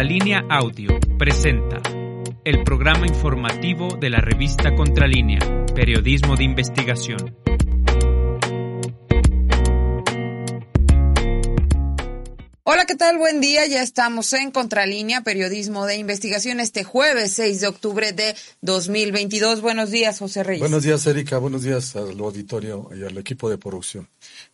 Contralínea Audio presenta el programa informativo de la revista Contralínea, Periodismo de Investigación. Hola, ¿qué tal? Buen día. Ya estamos en Contralínea, Periodismo de Investigación, este jueves 6 de octubre de 2022. Buenos días, José Reyes. Buenos días, Erika. Buenos días al auditorio y al equipo de producción.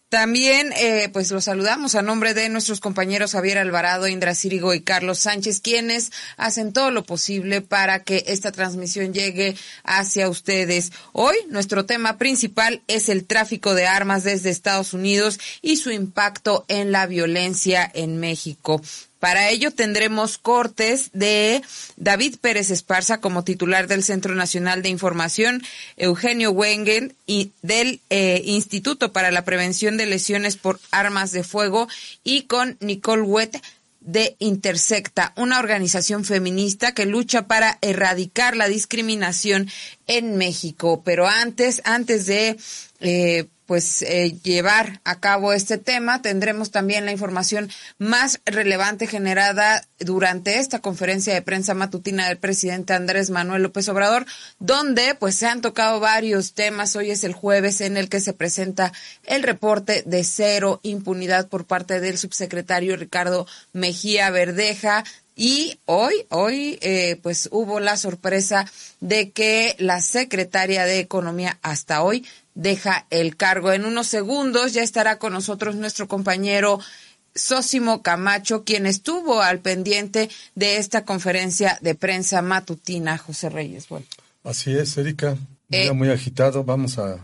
También, eh, pues los saludamos a nombre de nuestros compañeros Javier Alvarado, Indra Círigo y Carlos Sánchez, quienes hacen todo lo posible para que esta transmisión llegue hacia ustedes. Hoy, nuestro tema principal es el tráfico de armas desde Estados Unidos y su impacto en la violencia en México. Para ello tendremos cortes de David Pérez Esparza como titular del Centro Nacional de Información, Eugenio Wengen y del eh, Instituto para la Prevención de Lesiones por Armas de Fuego y con Nicole Wett de Intersecta, una organización feminista que lucha para erradicar la discriminación en México. Pero antes, antes de eh, pues eh, llevar a cabo este tema. Tendremos también la información más relevante generada durante esta conferencia de prensa matutina del presidente Andrés Manuel López Obrador, donde pues se han tocado varios temas. Hoy es el jueves en el que se presenta el reporte de cero impunidad por parte del subsecretario Ricardo Mejía Verdeja y hoy, hoy, eh, pues hubo la sorpresa de que la secretaria de Economía hasta hoy deja el cargo. En unos segundos ya estará con nosotros nuestro compañero Sósimo Camacho, quien estuvo al pendiente de esta conferencia de prensa matutina, José Reyes. Bueno. Así es, Erika. Eh, muy agitado. Vamos a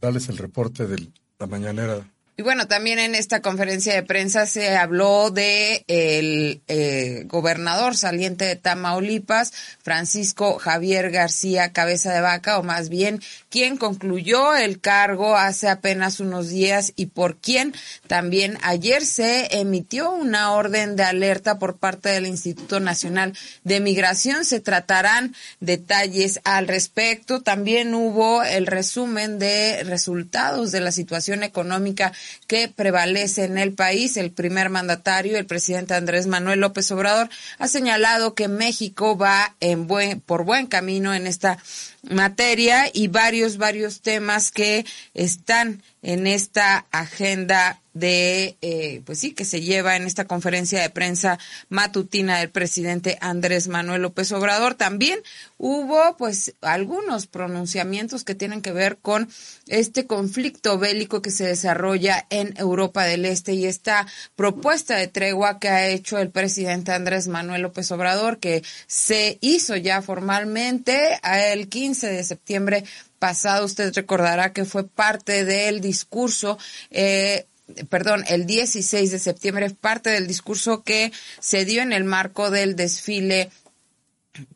darles el reporte de la mañanera y bueno, también en esta conferencia de prensa se habló de el eh, gobernador saliente de Tamaulipas, Francisco Javier García Cabeza de Vaca, o más bien quien concluyó el cargo hace apenas unos días y por quien también ayer se emitió una orden de alerta por parte del Instituto Nacional de Migración. Se tratarán detalles al respecto. También hubo el resumen de resultados de la situación económica que prevalece en el país. El primer mandatario, el presidente Andrés Manuel López Obrador, ha señalado que México va en buen, por buen camino en esta materia y varios, varios temas que están en esta agenda de, eh, pues sí, que se lleva en esta conferencia de prensa matutina del presidente Andrés Manuel López Obrador. También hubo, pues, algunos pronunciamientos que tienen que ver con este conflicto bélico que se desarrolla en Europa del Este y esta propuesta de tregua que ha hecho el presidente Andrés Manuel López Obrador, que se hizo ya formalmente el 15 de septiembre pasado. Usted recordará que fue parte del discurso eh, perdón, el 16 de septiembre, parte del discurso que se dio en el marco del desfile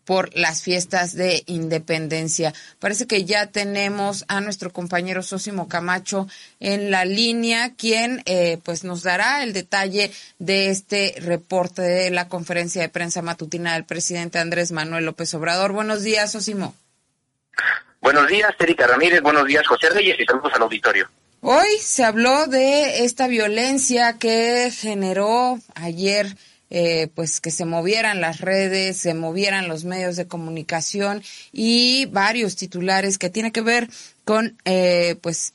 por las fiestas de independencia. Parece que ya tenemos a nuestro compañero Sósimo Camacho en la línea, quien eh, pues nos dará el detalle de este reporte de la conferencia de prensa matutina del presidente Andrés Manuel López Obrador. Buenos días, Sósimo. Buenos días, Erika Ramírez. Buenos días, José Reyes, y saludos al auditorio. Hoy se habló de esta violencia que generó ayer, eh, pues que se movieran las redes, se movieran los medios de comunicación y varios titulares que tiene que ver con, eh, pues,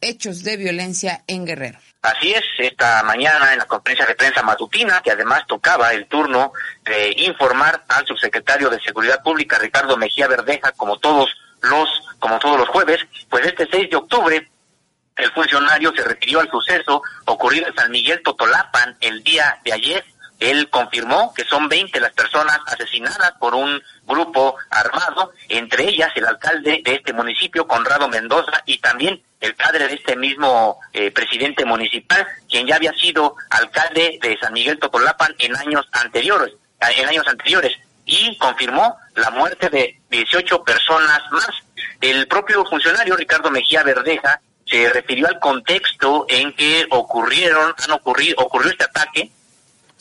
hechos de violencia en Guerrero. Así es, esta mañana en la conferencia de prensa matutina, que además tocaba el turno de informar al subsecretario de Seguridad Pública, Ricardo Mejía Verdeja, como todos los, como todos los jueves, pues este 6 de octubre el funcionario se refirió al suceso ocurrido en San Miguel Totolapan el día de ayer. Él confirmó que son 20 las personas asesinadas por un grupo armado, entre ellas el alcalde de este municipio, Conrado Mendoza, y también el padre de este mismo eh, presidente municipal, quien ya había sido alcalde de San Miguel Totolapan en años anteriores, en años anteriores, y confirmó la muerte de 18 personas más. El propio funcionario Ricardo Mejía Verdeja se refirió al contexto en que ocurrieron, han ocurrido, ocurrió este ataque,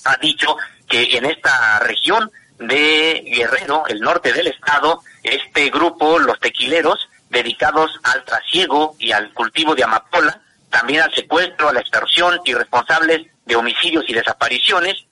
ha dicho que en esta región de Guerrero, el norte del estado, este grupo, los tequileros, dedicados al trasiego y al cultivo de amapola, también al secuestro, a la extorsión y responsables de homicidios y desapariciones,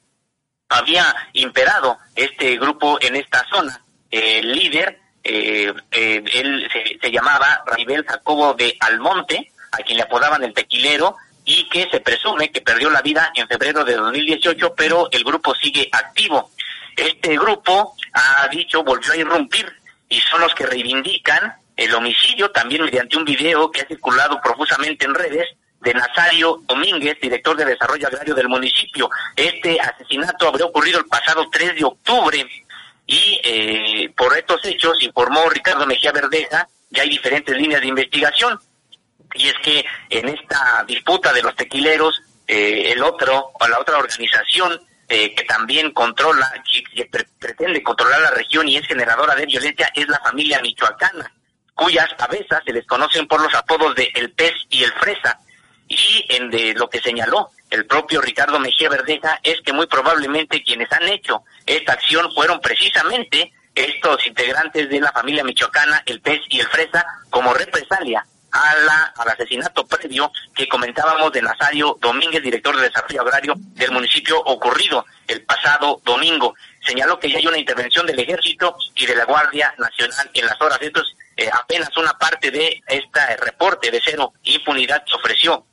había imperado este grupo en esta zona. El líder, eh, eh, él se, llamaba Raibel Jacobo de Almonte, a quien le apodaban el tequilero, y que se presume que perdió la vida en febrero de 2018, pero el grupo sigue activo. Este grupo ha dicho, volvió a irrumpir, y son los que reivindican el homicidio, también mediante un video que ha circulado profusamente en redes, de Nazario Domínguez, director de Desarrollo Agrario del municipio. Este asesinato habría ocurrido el pasado 3 de octubre y eh, por estos hechos, informó Ricardo Mejía Verdeja, ya hay diferentes líneas de investigación. Y es que en esta disputa de los tequileros, eh, el otro, o la otra organización eh, que también controla, que, pretende controlar la región y es generadora de violencia, es la familia michoacana, cuyas cabezas se les conocen por los apodos de El Pez y El Fresa y en de lo que señaló el propio Ricardo Mejía Verdeja es que muy probablemente quienes han hecho esta acción fueron precisamente estos integrantes de la familia michoacana, el pez y el fresa, como represalia a la, al asesinato previo que comentábamos de Nazario Domínguez, director de Desarrollo Agrario del municipio ocurrido el pasado domingo. Señaló que ya hay una intervención del Ejército y de la Guardia Nacional en las horas. Esto es eh, apenas una parte de este reporte de cero impunidad que ofreció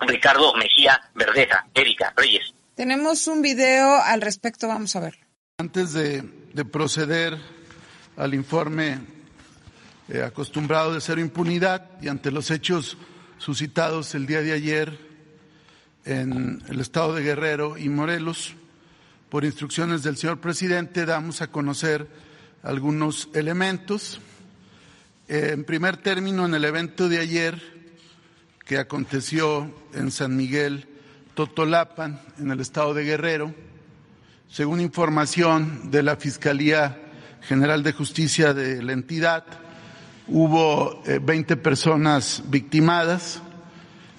Ricardo Mejía Verdeja. Erika Reyes. Tenemos un video al respecto, vamos a verlo. Antes de, proceder al informe eh, acostumbrado de cero impunidad y ante los hechos suscitados el día de ayer en el estado de Guerrero y Morelos, por instrucciones del señor presidente, damos a conocer algunos elementos. Eh, en primer término, en el evento de ayer, que aconteció en San Miguel Totolapan, en el estado de Guerrero. Según información de la Fiscalía General de Justicia de la entidad, hubo 20 eh, personas victimadas,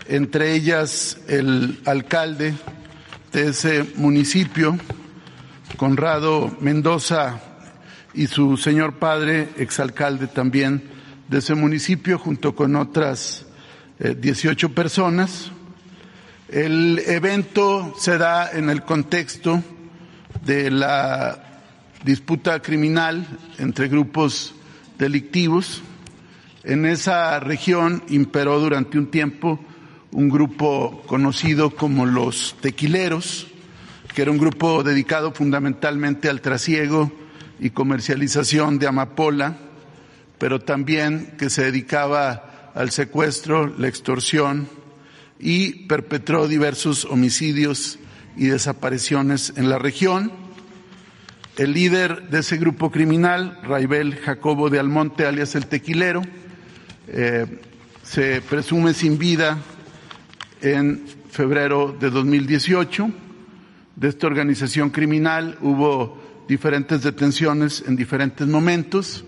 entre ellas el alcalde de ese municipio, Conrado Mendoza, y su señor padre, exalcalde también de ese municipio, junto con otras 18 eh, personas. El evento se da en el contexto de la disputa criminal entre grupos delictivos. En esa región imperó durante un tiempo un grupo conocido como los tequileros, que era un grupo dedicado fundamentalmente al trasiego y comercialización de amapola, pero también que se dedicaba al secuestro, la extorsión y perpetró diversos homicidios y desapariciones en la región. El líder de ese grupo criminal, Raibel Jacobo de Almonte, alias el Tequilero, eh, se presume sin vida en febrero de 2018. De esta organización criminal hubo diferentes detenciones en diferentes momentos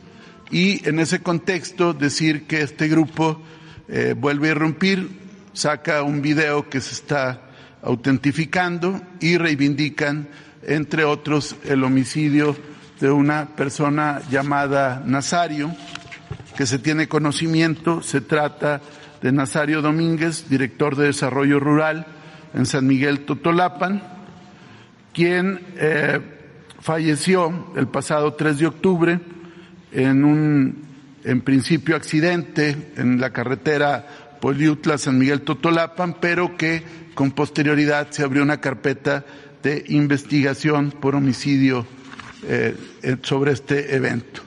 y en ese contexto decir que este grupo eh, vuelve a irrumpir, saca un video que se está autentificando y reivindican, entre otros, el homicidio de una persona llamada Nazario, que se tiene conocimiento, se trata de Nazario Domínguez, director de Desarrollo Rural en San Miguel Totolapan, quien eh, falleció el pasado 3 de octubre en un, en principio, accidente en la carretera Poliutla San Miguel Totolapan, pero que con posterioridad se abrió una carpeta de investigación por homicidio eh, sobre este evento.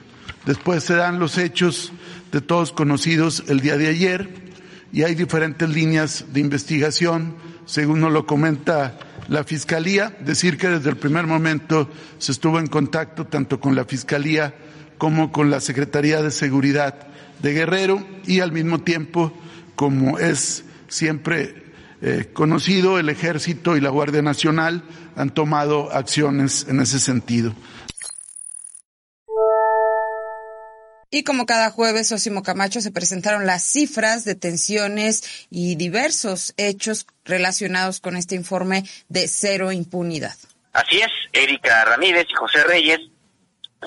Después se dan los hechos de todos conocidos el día de ayer y hay diferentes líneas de investigación, según nos lo comenta la Fiscalía, decir que desde el primer momento se estuvo en contacto tanto con la Fiscalía como con la Secretaría de Seguridad de Guerrero y al mismo tiempo, como es siempre eh, conocido, el Ejército y la Guardia Nacional han tomado acciones en ese sentido. Y como cada jueves, Osimo Camacho, se presentaron las cifras de tensiones y diversos hechos relacionados con este informe de cero impunidad. Así es, Erika Ramírez y José Reyes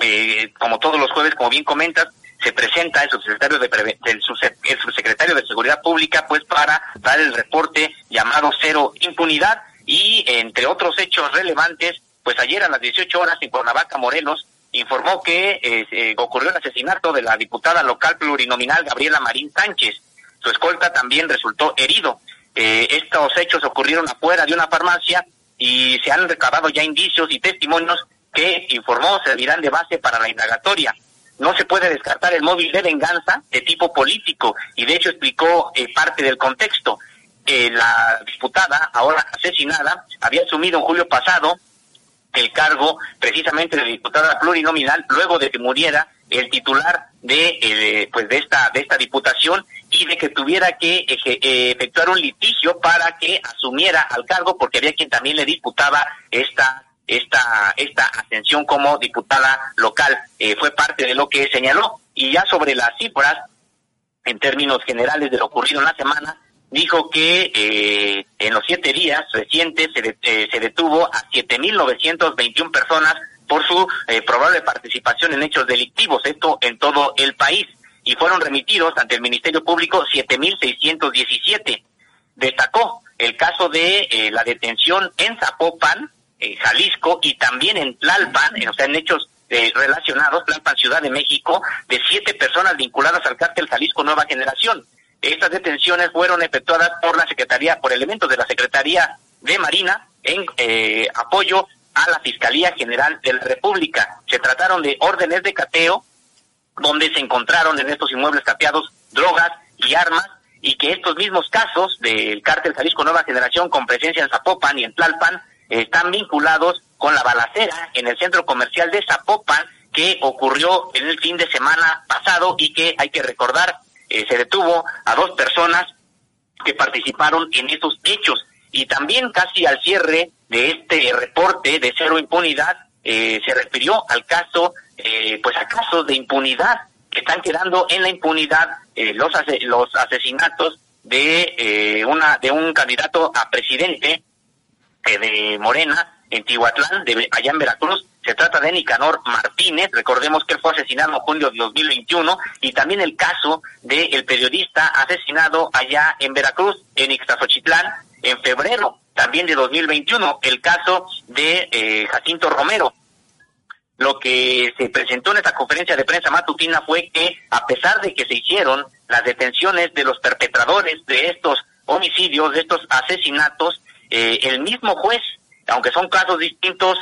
eh, como todos los jueves, como bien comentas, se presenta el subsecretario de el, subsecretario de Seguridad Pública pues para dar el reporte llamado Cero Impunidad y entre otros hechos relevantes pues ayer a las 18 horas en Cuernavaca, Morelos, informó que eh, ocurrió el asesinato de la diputada local plurinominal Gabriela Marín Sánchez. Su escolta también resultó herido. Eh, estos hechos ocurrieron afuera de una farmacia y se han recabado ya indicios y testimonios que informó servirán de base para la indagatoria. No se puede descartar el móvil de venganza de tipo político y de hecho explicó eh, parte del contexto. Eh, la diputada, ahora asesinada, había asumido en julio pasado el cargo precisamente de diputada plurinominal luego de que muriera el titular de eh, pues de esta de esta diputación y de que tuviera que efectuar un litigio para que asumiera al cargo porque había quien también le disputaba esta esta, esta ascensión como diputada local. Eh, fue parte de lo que señaló. Y ya sobre las cifras, en términos generales de lo ocurrido en la semana, dijo que eh, en los siete días recientes se, eh, se detuvo a 7.921 personas por su probable participación en hechos delictivos, esto en todo el país, y fueron remitidos ante el Ministerio Público 7.617. Destacó el caso de la detención en Zapopan, en Jalisco y también en Tlalpan, o sea, en hechos eh, relacionados, Tlalpan, Ciudad de México, de siete personas vinculadas al cártel Jalisco Nueva Generación. Estas detenciones fueron efectuadas por la Secretaría, por elementos de la Secretaría de Marina en eh, apoyo a la Fiscalía General de la República. Se trataron de órdenes de cateo donde se encontraron en estos inmuebles capeados drogas y armas y que estos mismos casos del cártel Jalisco Nueva Generación con presencia en Zapopan y en Tlalpan están vinculados con la balacera en el centro comercial de Zapopan que ocurrió en el fin de semana pasado y que hay que recordar eh, se detuvo a dos personas que participaron en esos hechos. Y también casi al cierre de este reporte de cero impunidad eh, se refirió al caso eh, pues a casos de impunidad que están quedando en la impunidad los los asesinatos de una de un candidato a presidente de Morena en Tihuatlán, de, allá en Veracruz. Se trata de Nicanor Martínez, recordemos que él fue asesinado en julio de 2021, y también el caso del periodista asesinado allá en Veracruz, en Ixtazochitlán, en febrero también de 2021, el caso de eh, Jacinto Romero. Lo que se presentó en esta conferencia de prensa matutina fue que, a pesar de que se hicieron las detenciones de los perpetradores de estos homicidios, de estos asesinatos, eh, el mismo juez, aunque son casos distintos,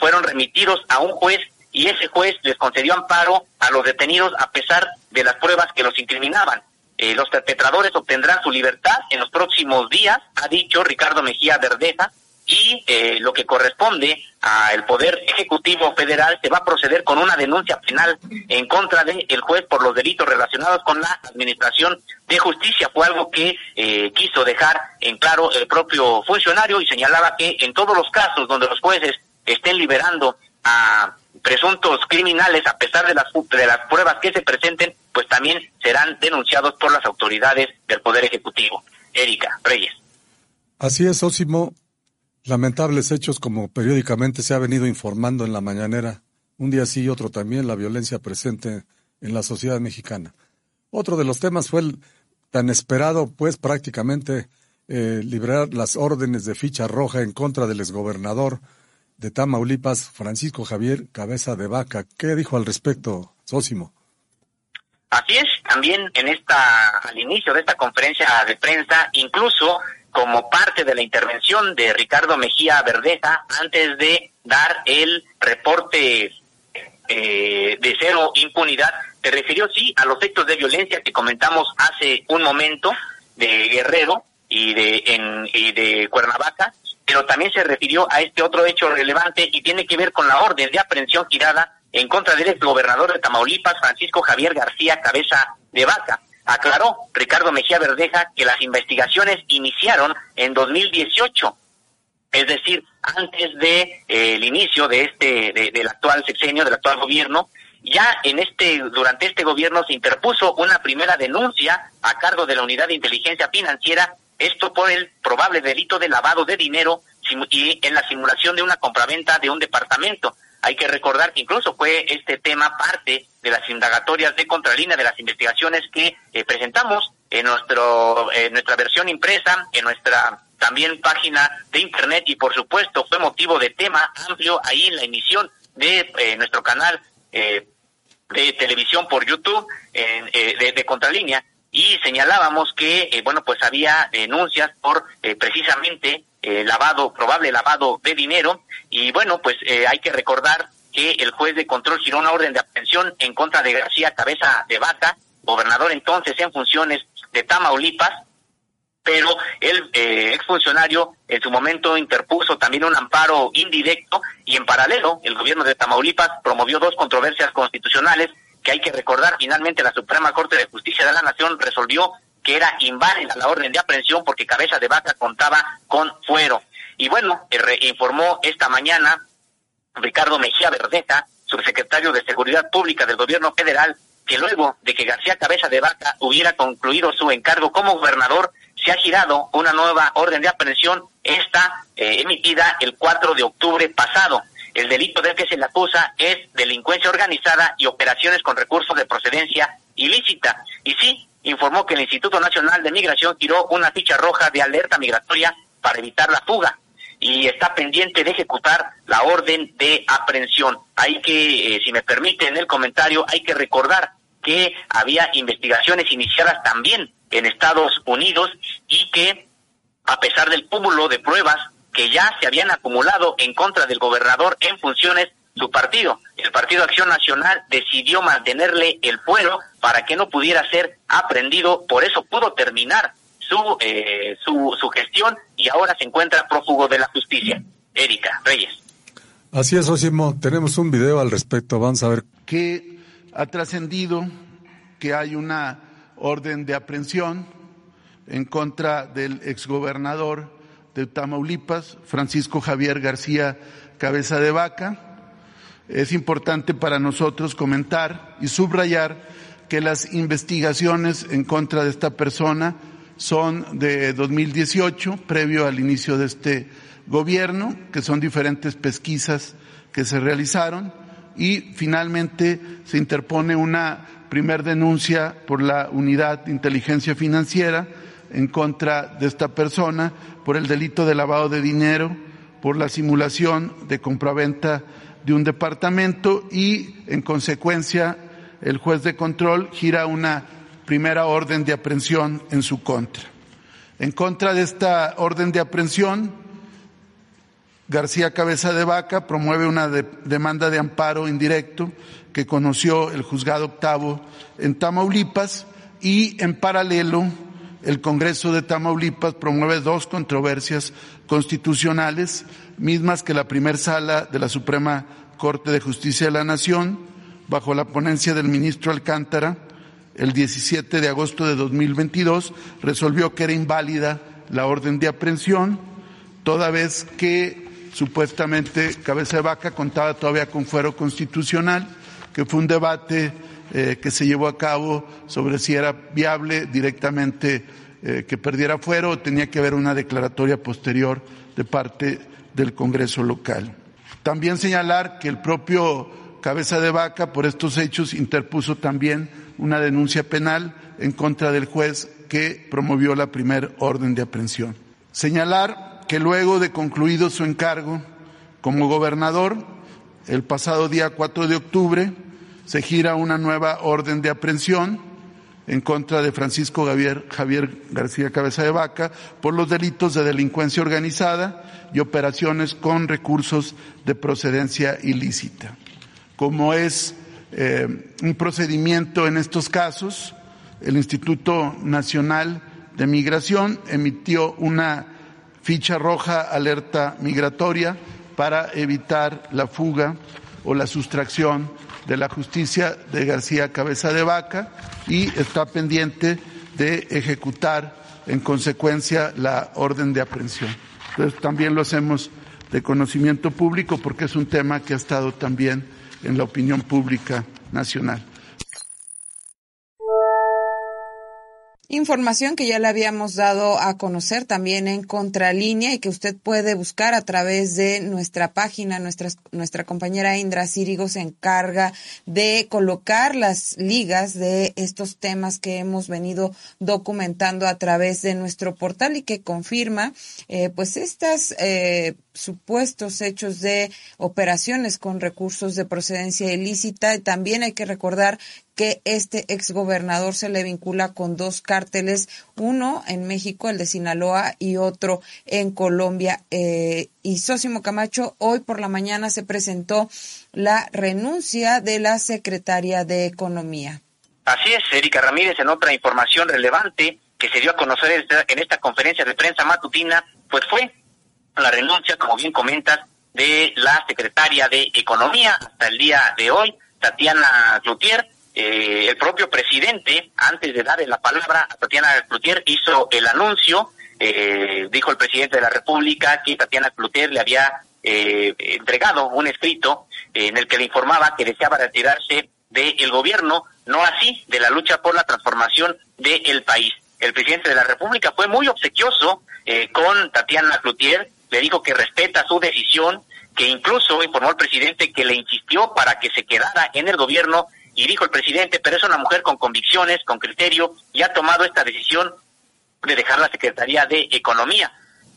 fueron remitidos a un juez y ese juez les concedió amparo a los detenidos a pesar de las pruebas que los incriminaban. Eh, los perpetradores obtendrán su libertad en los próximos días, ha dicho Ricardo Mejía Verdeja, y eh, lo que corresponde al Poder Ejecutivo Federal se va a proceder con una denuncia penal en contra del el juez por los delitos relacionados con la administración de justicia. Fue algo que eh, quiso dejar en claro el propio funcionario y señalaba que en todos los casos donde los jueces estén liberando a presuntos criminales, a pesar de las, de las pruebas que se presenten, pues también serán denunciados por las autoridades del Poder Ejecutivo. Erika Reyes. Así es, Osimo. Lamentables hechos como periódicamente se ha venido informando en la mañanera, un día sí y otro también, la violencia presente en la sociedad mexicana. Otro de los temas fue el tan esperado, pues prácticamente, eh, liberar las órdenes de ficha roja en contra del exgobernador de Tamaulipas, Francisco Javier Cabeza de Vaca. ¿Qué dijo al respecto, Sósimo? Así es, también en esta, al inicio de esta conferencia de prensa, incluso como parte de la intervención de Ricardo Mejía Verdeja antes de dar el reporte eh, de cero impunidad, se refirió sí a los hechos de violencia que comentamos hace un momento de Guerrero y de en, y de Cuernavaca, pero también se refirió a este otro hecho relevante y tiene que ver con la orden de aprehensión girada en contra del ex gobernador de Tamaulipas, Francisco Javier García Cabeza de Vaca. Aclaró Ricardo Mejía Verdeja que las investigaciones iniciaron en 2018, es decir, antes de eh, el inicio de este del actual sexenio del actual gobierno. Ya en este durante este gobierno se interpuso una primera denuncia a cargo de la Unidad de Inteligencia Financiera, esto por el probable delito de lavado de dinero y en la simulación de una compraventa de un departamento. Hay que recordar que incluso fue este tema parte de las indagatorias de Contralínea, de las investigaciones que eh, presentamos en nuestro en nuestra versión impresa, en nuestra también página de internet y por supuesto fue motivo de tema amplio ahí en la emisión de eh, nuestro canal eh, de televisión por YouTube eh, de, de, Contralínea. Y señalábamos que, bueno, pues había denuncias por precisamente lavado, probable lavado de dinero y bueno, pues hay que recordar que el juez de control giró una orden de aprehensión en contra de García Cabeza de Vaca, gobernador entonces en funciones de Tamaulipas, pero el eh, exfuncionario en su momento interpuso también un amparo indirecto y en paralelo el gobierno de Tamaulipas promovió dos controversias constitucionales que hay que recordar. Finalmente la Suprema Corte de Justicia de la Nación resolvió que era inválida la orden de aprehensión porque Cabeza de Vaca contaba con fuero. Y bueno, eh, informó esta mañana Ricardo Mejía Verdeja, subsecretario de Seguridad Pública del Gobierno Federal, que luego de que García Cabeza de Vaca hubiera concluido su encargo como gobernador, se ha girado una nueva orden de aprehensión, esta eh, emitida el 4 de octubre pasado. El delito del que se le acusa es delincuencia organizada y operaciones con recursos de procedencia ilícita. Y sí, informó que el Instituto Nacional de Migración giró una ficha roja de alerta migratoria para evitar la fuga y está pendiente de ejecutar la orden de aprehensión. Hay que, eh, si me permiten el comentario, hay que recordar que había investigaciones iniciadas también en Estados Unidos y que a pesar del cúmulo de pruebas que ya se habían acumulado en contra del gobernador en funciones, su partido, el Partido Acción Nacional, decidió mantenerle el fuero para que no pudiera ser aprendido, por eso pudo terminar su, eh, su, su gestión y ahora se encuentra prófugo de la justicia. Erika Reyes. Así es, Osimo. Tenemos un video al respecto. Vamos a ver. Que ha trascendido que hay una orden de aprehensión en contra del exgobernador de Tamaulipas, Francisco Javier García Cabeza de Vaca. Es importante para nosotros comentar y subrayar que las investigaciones en contra de esta persona son de 2018, previo al inicio de este gobierno, que son diferentes pesquisas que se realizaron y finalmente se interpone una primer denuncia por la Unidad de Inteligencia Financiera en contra de esta persona por el delito de lavado de dinero, por la simulación de compraventa de un departamento y en consecuencia el juez de control gira una primera orden de aprehensión en su contra. En contra de esta orden de aprehensión, García Cabeza de Vaca promueve una demanda de amparo indirecto que conoció el juzgado octavo en Tamaulipas y en paralelo el Congreso de Tamaulipas promueve dos controversias constitucionales, mismas que la primer sala de la Suprema Corte de Justicia de la Nación, bajo la ponencia del ministro Alcántara, el 17 de agosto de 2022, resolvió que era inválida la orden de aprehensión, toda vez que supuestamente Cabeza de Vaca contaba todavía con fuero constitucional, que fue un debate eh, que se llevó a cabo sobre si era viable directamente eh, que perdiera fuero o tenía que haber una declaratoria posterior de parte del Congreso local. También señalar que el propio Cabeza de Vaca por estos hechos interpuso también una denuncia penal en contra del juez que promovió la primer orden de aprehensión. Señalar que luego de concluido su encargo como gobernador, el pasado día 4 de octubre, se gira una nueva orden de aprehensión en contra de Francisco Javier, García Cabeza de Vaca por los delitos de delincuencia organizada y operaciones con recursos de procedencia ilícita. Como es eh, un procedimiento en estos casos. El Instituto Nacional de Migración emitió una ficha roja alerta migratoria para evitar la fuga o la sustracción de la justicia de García Cabeza de Vaca y está pendiente de ejecutar en consecuencia la orden de aprehensión. Entonces también lo hacemos de conocimiento público porque es un tema que ha estado también en la opinión pública nacional. Información que ya le habíamos dado a conocer también en Contralínea y que usted puede buscar a través de nuestra página. Nuestra, nuestra compañera Indra Círigo se encarga de colocar las ligas de estos temas que hemos venido documentando a través de nuestro portal y que confirma eh, pues estas eh, supuestos hechos de operaciones con recursos de procedencia ilícita. También hay que recordar que este exgobernador se le vincula con dos cárteles, uno en México, el de Sinaloa, y otro en Colombia. Eh, y Sósimo Camacho, hoy por la mañana se presentó la renuncia de la secretaria de Economía. Así es, Erika Ramírez, en otra información relevante que se dio a conocer en esta conferencia de prensa matutina, pues fue la renuncia, como bien comentas, de la secretaria de Economía hasta el día de hoy, Tatiana Cloutier. Eh, el propio presidente, antes de darle la palabra a Tatiana Cloutier, hizo el anuncio, eh, dijo el presidente de la República que Tatiana Cloutier le había eh, entregado un escrito en el que le informaba que deseaba retirarse del gobierno, no así de la lucha por la transformación del país. El presidente de la República fue muy obsequioso con Tatiana Cloutier, le dijo que respeta su decisión, que incluso informó al presidente que le insistió para que se quedara en el gobierno y dijo el presidente, pero es una mujer con convicciones, con criterio y ha tomado esta decisión de dejar la Secretaría de Economía.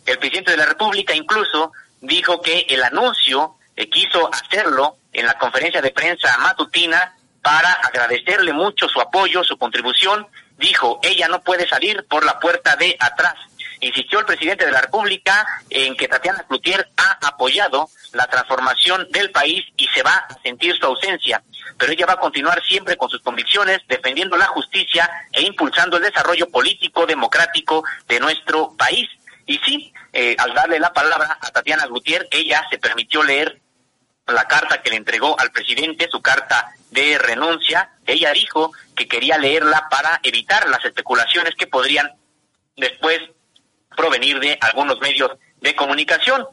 El presidente de la República incluso dijo que el anuncio eh, quiso hacerlo en la conferencia de prensa matutina para agradecerle mucho su apoyo, su contribución. Dijo, ella no puede salir por la puerta de atrás insistió el presidente de la República en que Tatiana Cloutier ha apoyado la transformación del país y se va a sentir su ausencia, pero ella va a continuar siempre con sus convicciones, defendiendo la justicia e impulsando el desarrollo político democrático de nuestro país. Y sí, eh, al darle la palabra a Tatiana Gutiérrez, ella se permitió leer la carta que le entregó al presidente, su carta de renuncia. Ella dijo que quería leerla para evitar las especulaciones que podrían después provenir de algunos medios de comunicación.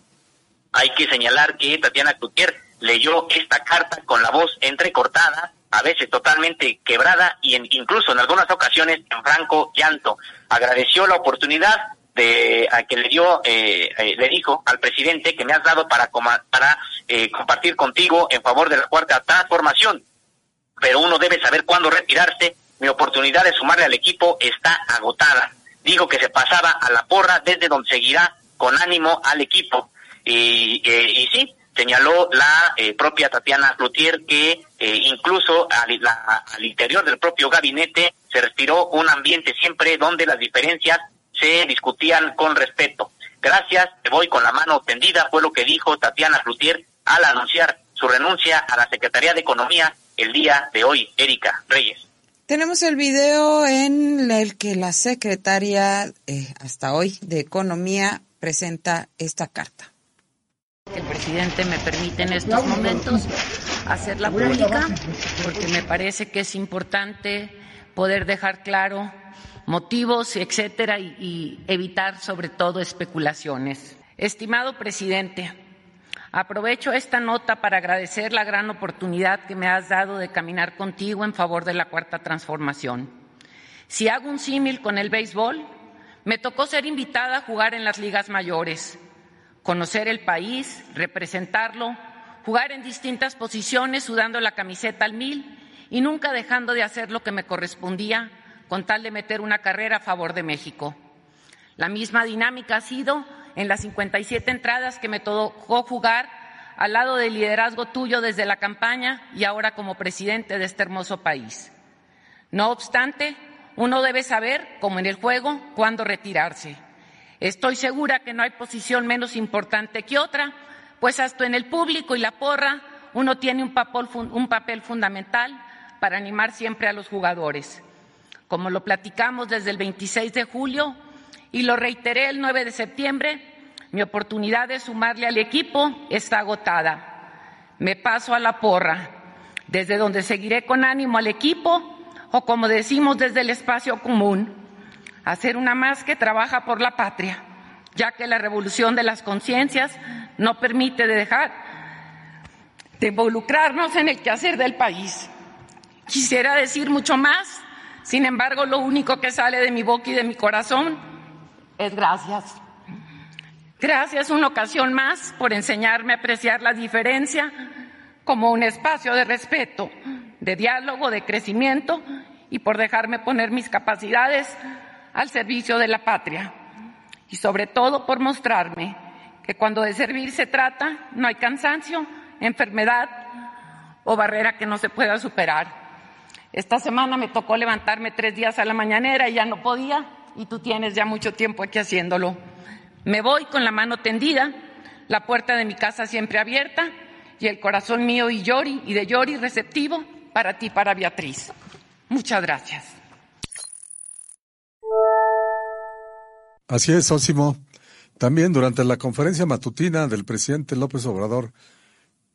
Hay que señalar que Tatiana Cloutier leyó esta carta con la voz entrecortada, a veces totalmente quebrada y incluso en algunas ocasiones en franco llanto. Agradeció la oportunidad de a que le dio, eh, eh, le dijo al presidente que me has dado para, para eh, compartir contigo en favor de la cuarta transformación. Pero uno debe saber cuándo retirarse. Mi oportunidad de sumarle al equipo está agotada dijo que se pasaba a la porra desde donde seguirá con ánimo al equipo. Y, eh, y sí, señaló la eh, propia Tatiana Cloutier que eh, incluso al, interior del propio gabinete se respiró un ambiente siempre donde las diferencias se discutían con respeto. Gracias, te voy con la mano tendida, fue lo que dijo Tatiana Cloutier al anunciar su renuncia a la Secretaría de Economía el día de hoy. Erika Reyes. Tenemos el video en el que la secretaria eh, hasta hoy de Economía presenta esta carta. El presidente me permite en estos momentos hacerla pública porque me parece que es importante poder dejar claro motivos, etcétera, y evitar sobre todo especulaciones. Estimado presidente, Aprovecho esta nota para agradecer la gran oportunidad que me has dado de caminar contigo en favor de la cuarta transformación. Si hago un símil con el béisbol, me tocó ser invitada a jugar en las ligas mayores, conocer el país, representarlo, jugar en distintas posiciones sudando la camiseta al mil y nunca dejando de hacer lo que me correspondía con tal de meter una carrera a favor de México. La misma dinámica ha sido en las 57 entradas que me tocó jugar al lado del liderazgo tuyo desde la campaña y ahora como presidente de este hermoso país. No obstante, uno debe saber, como en el juego, cuándo retirarse. Estoy segura que no hay posición menos importante que otra, pues hasta en el público y la porra uno tiene un papel, un papel fundamental para animar siempre a los jugadores. Como lo platicamos desde el 26 de julio, y lo reiteré el 9 de septiembre, mi oportunidad de sumarle al equipo está agotada. Me paso a la porra, desde donde seguiré con ánimo al equipo o como decimos desde el espacio común, hacer una más que trabaja por la patria, ya que la revolución de las conciencias no permite dejar de involucrarnos en el quehacer del país. Quisiera decir mucho más, Sin embargo, lo único que sale de mi boca y de mi corazón es gracias. Gracias una ocasión más por enseñarme a apreciar la diferencia como un espacio de respeto, de diálogo, de crecimiento y por dejarme poner mis capacidades al servicio de la patria. Y sobre todo por mostrarme que cuando de servir se trata, no hay cansancio, enfermedad o barrera que no se pueda superar. Esta semana me tocó levantarme tres días a la mañanera y ya no podía, y tú tienes ya mucho tiempo aquí haciéndolo. Me voy con la mano tendida, la puerta de mi casa siempre abierta y el corazón mío y Yori y de Yori receptivo para ti, para Beatriz. Muchas gracias. Así es, Ósimo. También durante la conferencia matutina del presidente López Obrador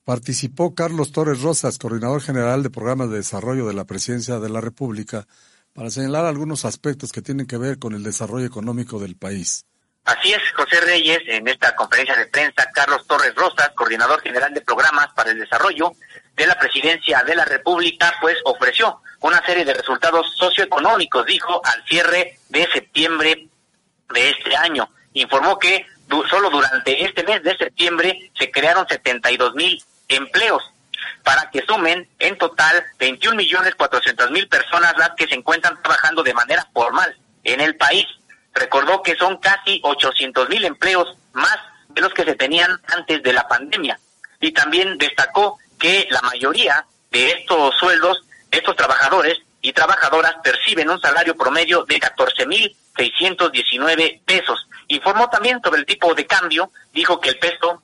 participó Carlos Torres Rosas, coordinador general de programas de desarrollo de la Presidencia de la República, para señalar algunos aspectos que tienen que ver con el desarrollo económico del país. Así es, José Reyes, en esta conferencia de prensa, Carlos Torres Rosas, coordinador general de programas para el desarrollo de la presidencia de la República, pues ofreció una serie de resultados socioeconómicos, dijo, al cierre de septiembre de este año. Informó que solo durante este mes de septiembre se crearon 72 mil empleos para que sumen en total 21 millones 400 mil personas las que se encuentran trabajando de manera formal en el país recordó que son casi 800 mil empleos más de los que se tenían antes de la pandemia. Y también destacó que la mayoría de estos sueldos, estos trabajadores y trabajadoras perciben un salario promedio de 14 mil 619 pesos. Informó también sobre el tipo de cambio, dijo que el peso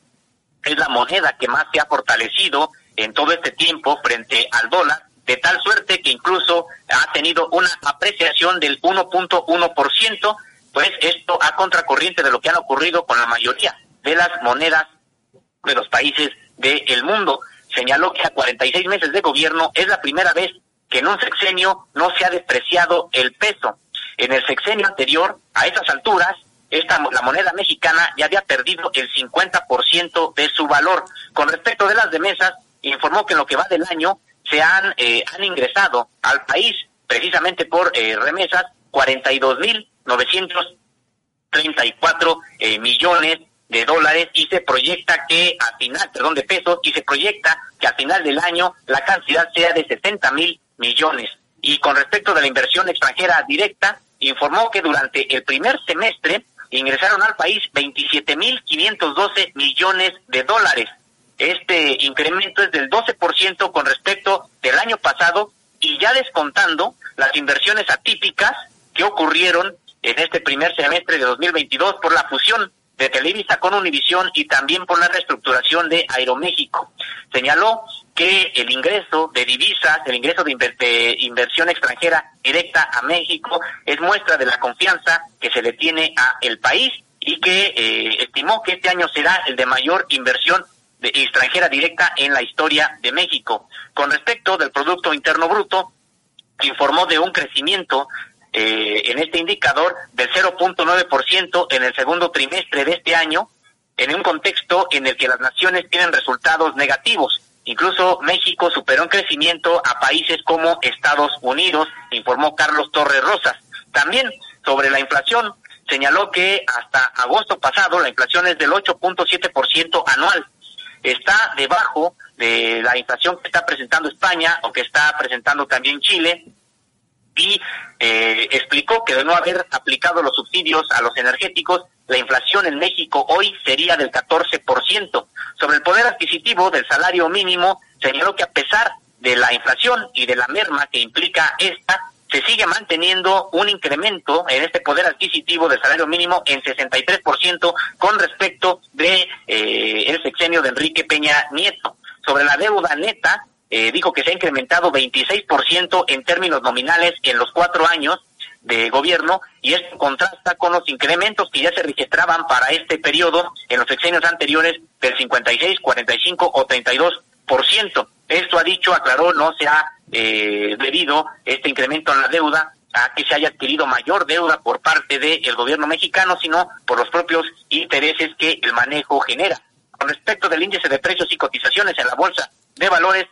es la moneda que más se ha fortalecido en todo este tiempo frente al dólar, de tal suerte que incluso ha tenido una apreciación del 1.1%, pues esto a contracorriente de lo que han ocurrido con la mayoría de las monedas de los países del mundo. Señaló que a 46 meses de gobierno es la primera vez que en un sexenio no se ha depreciado el peso. En el sexenio anterior, a esas alturas, esta, la moneda mexicana ya había perdido el 50% de su valor. Con respecto de las remesas, informó que en lo que va del año se han, eh, han ingresado al país, precisamente por eh, remesas, 42 mil 934 eh, millones de dólares y se proyecta que a final, perdón, de pesos, y se proyecta que a final del año la cantidad sea de 60 mil millones. Y con respecto de la inversión extranjera directa, informó que durante el primer semestre ingresaron al país 27 mil 512 millones de dólares. Este incremento es del 12% con respecto del año pasado y ya descontando las inversiones atípicas que ocurrieron en este primer semestre de 2022 por la fusión de Televisa con Univisión y también por la reestructuración de Aeroméxico. Señaló que el ingreso de divisas, el ingreso de, inversión extranjera directa a México es muestra de la confianza que se le tiene a el país y que eh, estimó que este año será el de mayor inversión extranjera directa en la historia de México. Con respecto del Producto Interno Bruto, informó de un crecimiento eh, en este indicador del 0.9% en el segundo trimestre de este año, en un contexto en el que las naciones tienen resultados negativos. Incluso México superó en crecimiento a países como Estados Unidos, informó Carlos Torres Rosas. También sobre la inflación, señaló que hasta agosto pasado la inflación es del 8.7% anual. Está debajo de la inflación que está presentando España o que está presentando también Chile y eh, explicó que de no haber aplicado los subsidios a los energéticos, la inflación en México hoy sería del 14%. Sobre el poder adquisitivo del salario mínimo, señaló que a pesar de la inflación y de la merma que implica esta, se sigue manteniendo un incremento en este poder adquisitivo del salario mínimo en 63% con respecto de eh, el sexenio de Enrique Peña Nieto. Sobre la deuda neta, eh, dijo que se ha incrementado 26% en términos nominales en los cuatro años de gobierno y esto contrasta con los incrementos que ya se registraban para este periodo en los sexenios anteriores del 56, 45 o 32%. Esto ha dicho, aclaró, no se ha eh, debido este incremento en la deuda a que se haya adquirido mayor deuda por parte del gobierno mexicano, sino por los propios intereses que el manejo genera. Con respecto del índice de precios y cotizaciones en la bolsa de valores,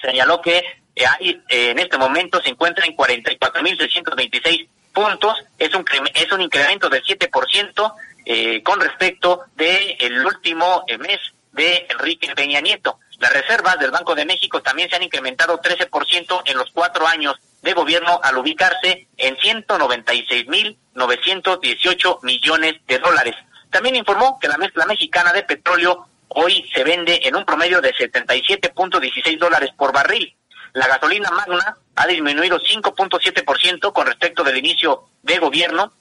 señaló que eh, ahí, eh, en este momento se encuentra en 44.626 puntos, es un, es un incremento del 7% eh, con respecto del el último eh, mes de Enrique Peña Nieto. Las reservas del Banco de México también se han incrementado 13% en los cuatro años de gobierno al ubicarse en 196.918 millones de dólares. También informó que la mezcla mexicana de petróleo hoy se vende en un promedio de 77.16 dólares por barril. La gasolina magna ha disminuido 5.7% con respecto del inicio de gobierno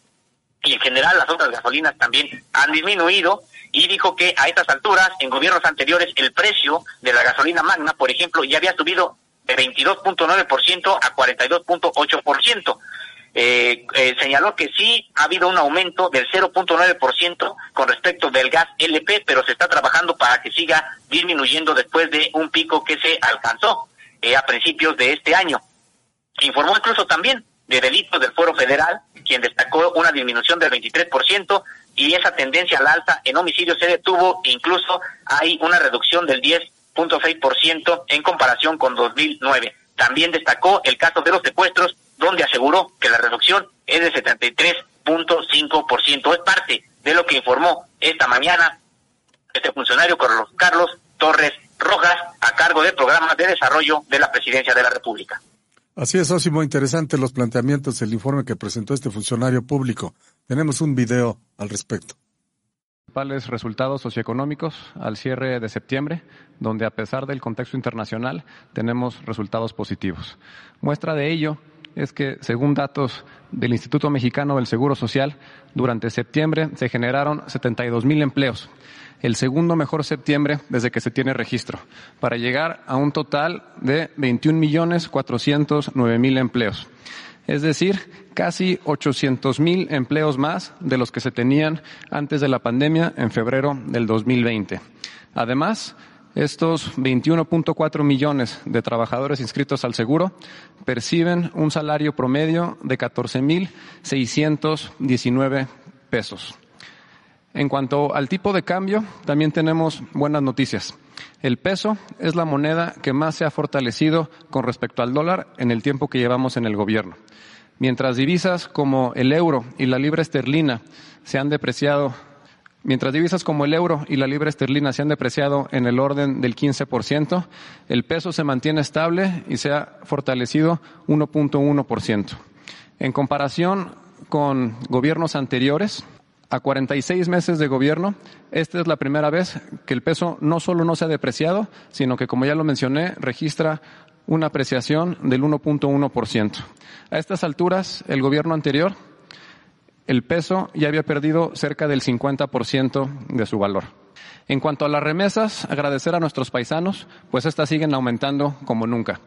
y en general las otras gasolinas también han disminuido y dijo que a estas alturas, en gobiernos anteriores, el precio de la gasolina magna, por ejemplo, ya había subido de 22.9% a 42.8%. Eh, eh, señaló que sí ha habido un aumento del 0.9% con respecto del gas LP, pero se está trabajando para que siga disminuyendo después de un pico que se alcanzó eh, a principios de este año. Informó incluso también de delitos del Foro Federal, quien destacó una disminución del 23% y esa tendencia al alza en homicidios se detuvo, incluso hay una reducción del 10.6% en comparación con 2009. También destacó el caso de los secuestros, donde aseguró que la reducción es de 73.5%. Es parte de lo que informó esta mañana este funcionario Carlos, Carlos Torres Rojas a cargo del programa de desarrollo de la Presidencia de la República. Así es, Osimo, interesante los planteamientos, el informe que presentó este funcionario público. Tenemos un video al respecto. Principales resultados socioeconómicos al cierre de septiembre, donde a pesar del contexto internacional tenemos resultados positivos. Muestra de ello es que, según datos del Instituto Mexicano del Seguro Social, durante septiembre se generaron 72 mil empleos, el segundo mejor septiembre desde que se tiene registro, para llegar a un total de 21 millones 409 mil empleos. Es decir, casi 800 mil empleos más de los que se tenían antes de la pandemia en febrero del 2020. Además, estos 21.4 millones de trabajadores inscritos al seguro perciben un salario promedio de 14.619 pesos. En cuanto al tipo de cambio, también tenemos buenas noticias. El peso es la moneda que más se ha fortalecido con respecto al dólar en el tiempo que llevamos en el gobierno. Mientras divisas como el euro y la libra esterlina se han depreciado, mientras divisas como el euro y la libra esterlina se han depreciado en el orden del 15%, el peso se mantiene estable y se ha fortalecido 1.1%. En comparación con gobiernos anteriores, a 46 meses de gobierno, esta es la primera vez que el peso no solo no se ha depreciado, sino que, como ya lo mencioné, registra una apreciación del 1.1%. A estas alturas, el gobierno anterior, el peso ya había perdido cerca del 50% de su valor. En cuanto a las remesas, agradecer a nuestros paisanos, pues estas siguen aumentando como nunca.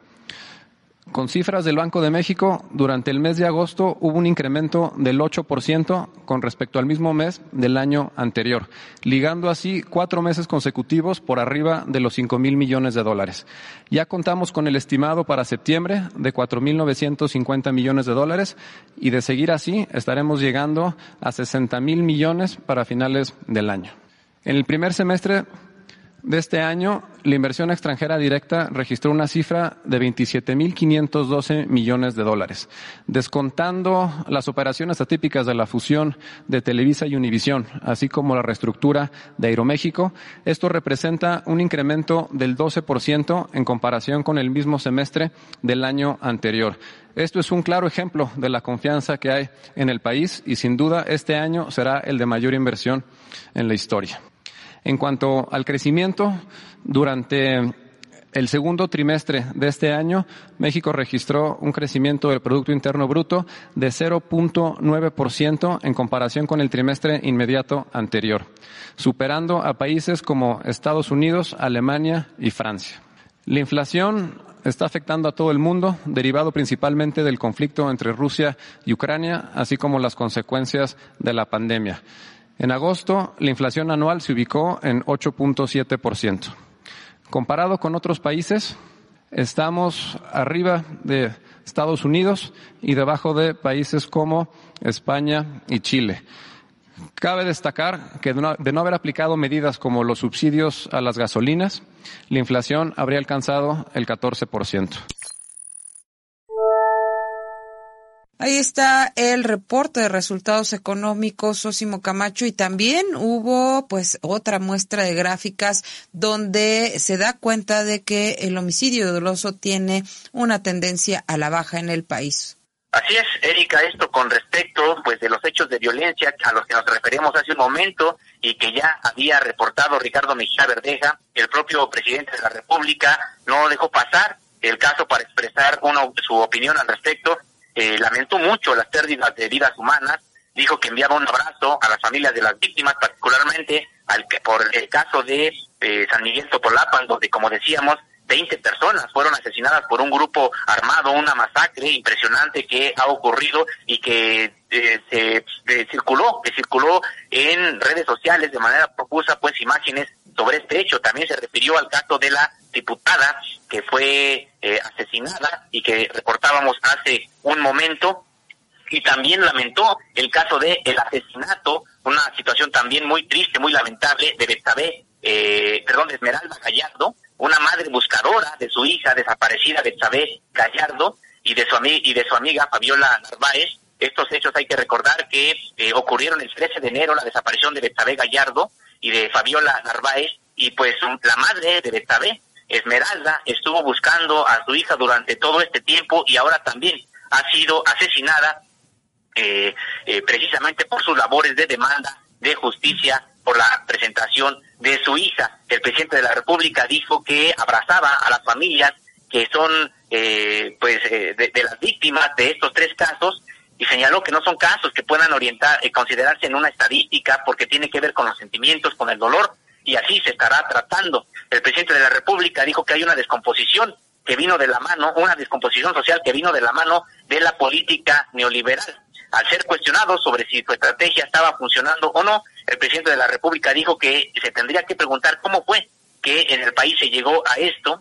Con cifras del Banco de México, durante el mes de agosto hubo un incremento del 8% con respecto al mismo mes del año anterior, ligando así cuatro meses consecutivos por arriba de los 5 mil millones de dólares. Ya contamos con el estimado para septiembre de 4.950 millones de dólares y de seguir así estaremos llegando a 60 mil millones para finales del año. En el primer semestre de este año, la inversión extranjera directa registró una cifra de 27.512 millones de dólares. Descontando las operaciones atípicas de la fusión de Televisa y Univisión, así como la reestructura de Aeroméxico, esto representa un incremento del 12% en comparación con el mismo semestre del año anterior. Esto es un claro ejemplo de la confianza que hay en el país y sin duda este año será el de mayor inversión en la historia. En cuanto al crecimiento, durante el segundo trimestre de este año, México registró un crecimiento del Producto Interno Bruto de 0.9% en comparación con el trimestre inmediato anterior, superando a países como Estados Unidos, Alemania y Francia. La inflación está afectando a todo el mundo, derivado principalmente del conflicto entre Rusia y Ucrania, así como las consecuencias de la pandemia. En agosto, la inflación anual se ubicó en 8.7%. Comparado con otros países, estamos arriba de Estados Unidos y debajo de países como España y Chile. Cabe destacar que de no haber aplicado medidas como los subsidios a las gasolinas, la inflación habría alcanzado el 14%. Ahí está el reporte de resultados económicos, Sosimo Camacho, y también hubo pues otra muestra de gráficas donde se da cuenta de que el homicidio doloso tiene una tendencia a la baja en el país. Así es, Erika, esto con respecto pues de los hechos de violencia a los que nos referimos hace un momento y que ya había reportado Ricardo Mejía Verdeja, el propio presidente de la República no dejó pasar el caso para expresar una, su opinión al respecto eh, lamentó mucho las pérdidas de vidas humanas, dijo que enviaba un abrazo a las familias de las víctimas, particularmente al que por el caso de eh, San Miguel Topolapan, donde como decíamos, 20 personas fueron asesinadas por un grupo armado, una masacre impresionante que ha ocurrido y que eh, se circuló, que circuló en redes sociales de manera profusa, pues imágenes sobre este hecho. También se refirió al caso de la diputada que fue eh, asesinada y que reportábamos hace un momento y también lamentó el caso de el asesinato, una situación también muy triste, muy lamentable de Betsabe, eh, perdón, de Esmeralda Gallardo, una madre buscadora de su hija desaparecida Betsabe Gallardo y de su y de su amiga Fabiola Narváez. Estos hechos hay que recordar que eh, ocurrieron el 13 de enero, la desaparición de Betsabe Gallardo y de Fabiola Narváez, y pues la madre de Betsabe Esmeralda estuvo buscando a su hija durante todo este tiempo y ahora también ha sido asesinada eh, eh, precisamente por sus labores de demanda de justicia por la presentación de su hija. El presidente de la República dijo que abrazaba a las familias que son eh, pues de, las víctimas de estos tres casos y señaló que no son casos que puedan orientar considerarse en una estadística porque tiene que ver con los sentimientos, con el dolor y así se estará tratando. El presidente de la República dijo que hay una descomposición que vino de la mano, una descomposición social que vino de la mano de la política neoliberal. Al ser cuestionado sobre si su estrategia estaba funcionando o no, el presidente de la República dijo que se tendría que preguntar cómo fue que en el país se llegó a esto.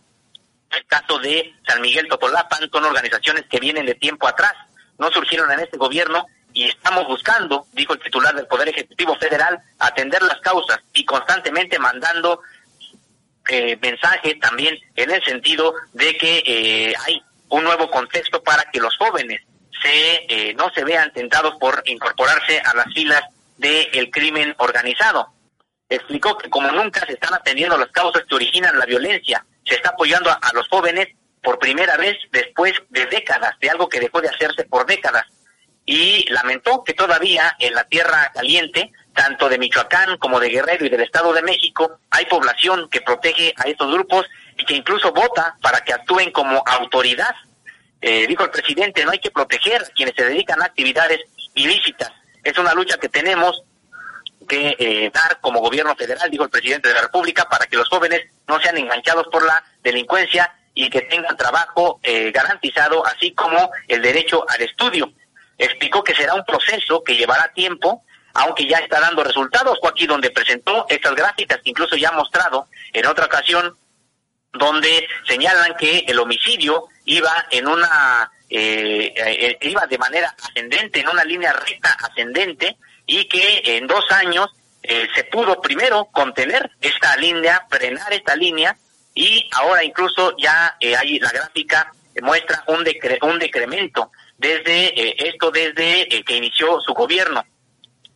El caso de San Miguel Totolapan son organizaciones que vienen de tiempo atrás, no surgieron en este gobierno y estamos buscando, dijo el titular del Poder Ejecutivo Federal, atender las causas y constantemente mandando eh, mensaje también en el sentido de que eh, hay un nuevo contexto para que los jóvenes se eh, no se vean tentados por incorporarse a las filas del crimen organizado. Explicó que como nunca se están atendiendo las causas que originan la violencia, se está apoyando a los jóvenes por primera vez después de décadas, de algo que dejó de hacerse por décadas y lamentó que todavía en la tierra caliente, tanto de Michoacán como de Guerrero y del Estado de México, hay población que protege a estos grupos y que incluso vota para que actúen como autoridad. Eh, dijo el presidente, no hay que proteger quienes se dedican a actividades ilícitas. Es una lucha que tenemos que eh, dar como gobierno federal, dijo el presidente de la República, para que los jóvenes no sean enganchados por la delincuencia y que tengan trabajo eh, garantizado, así como el derecho al estudio explicó que será un proceso que llevará tiempo, aunque ya está dando resultados. Aquí donde presentó estas gráficas que incluso ya ha mostrado en otra ocasión, donde señalan que el homicidio iba en una eh, eh, iba de manera ascendente, en una línea recta ascendente, y que en dos años eh, se pudo primero contener esta línea, frenar esta línea, y ahora incluso ya hay la gráfica muestra un, decre un decremento desde eh, esto desde eh, que inició su gobierno.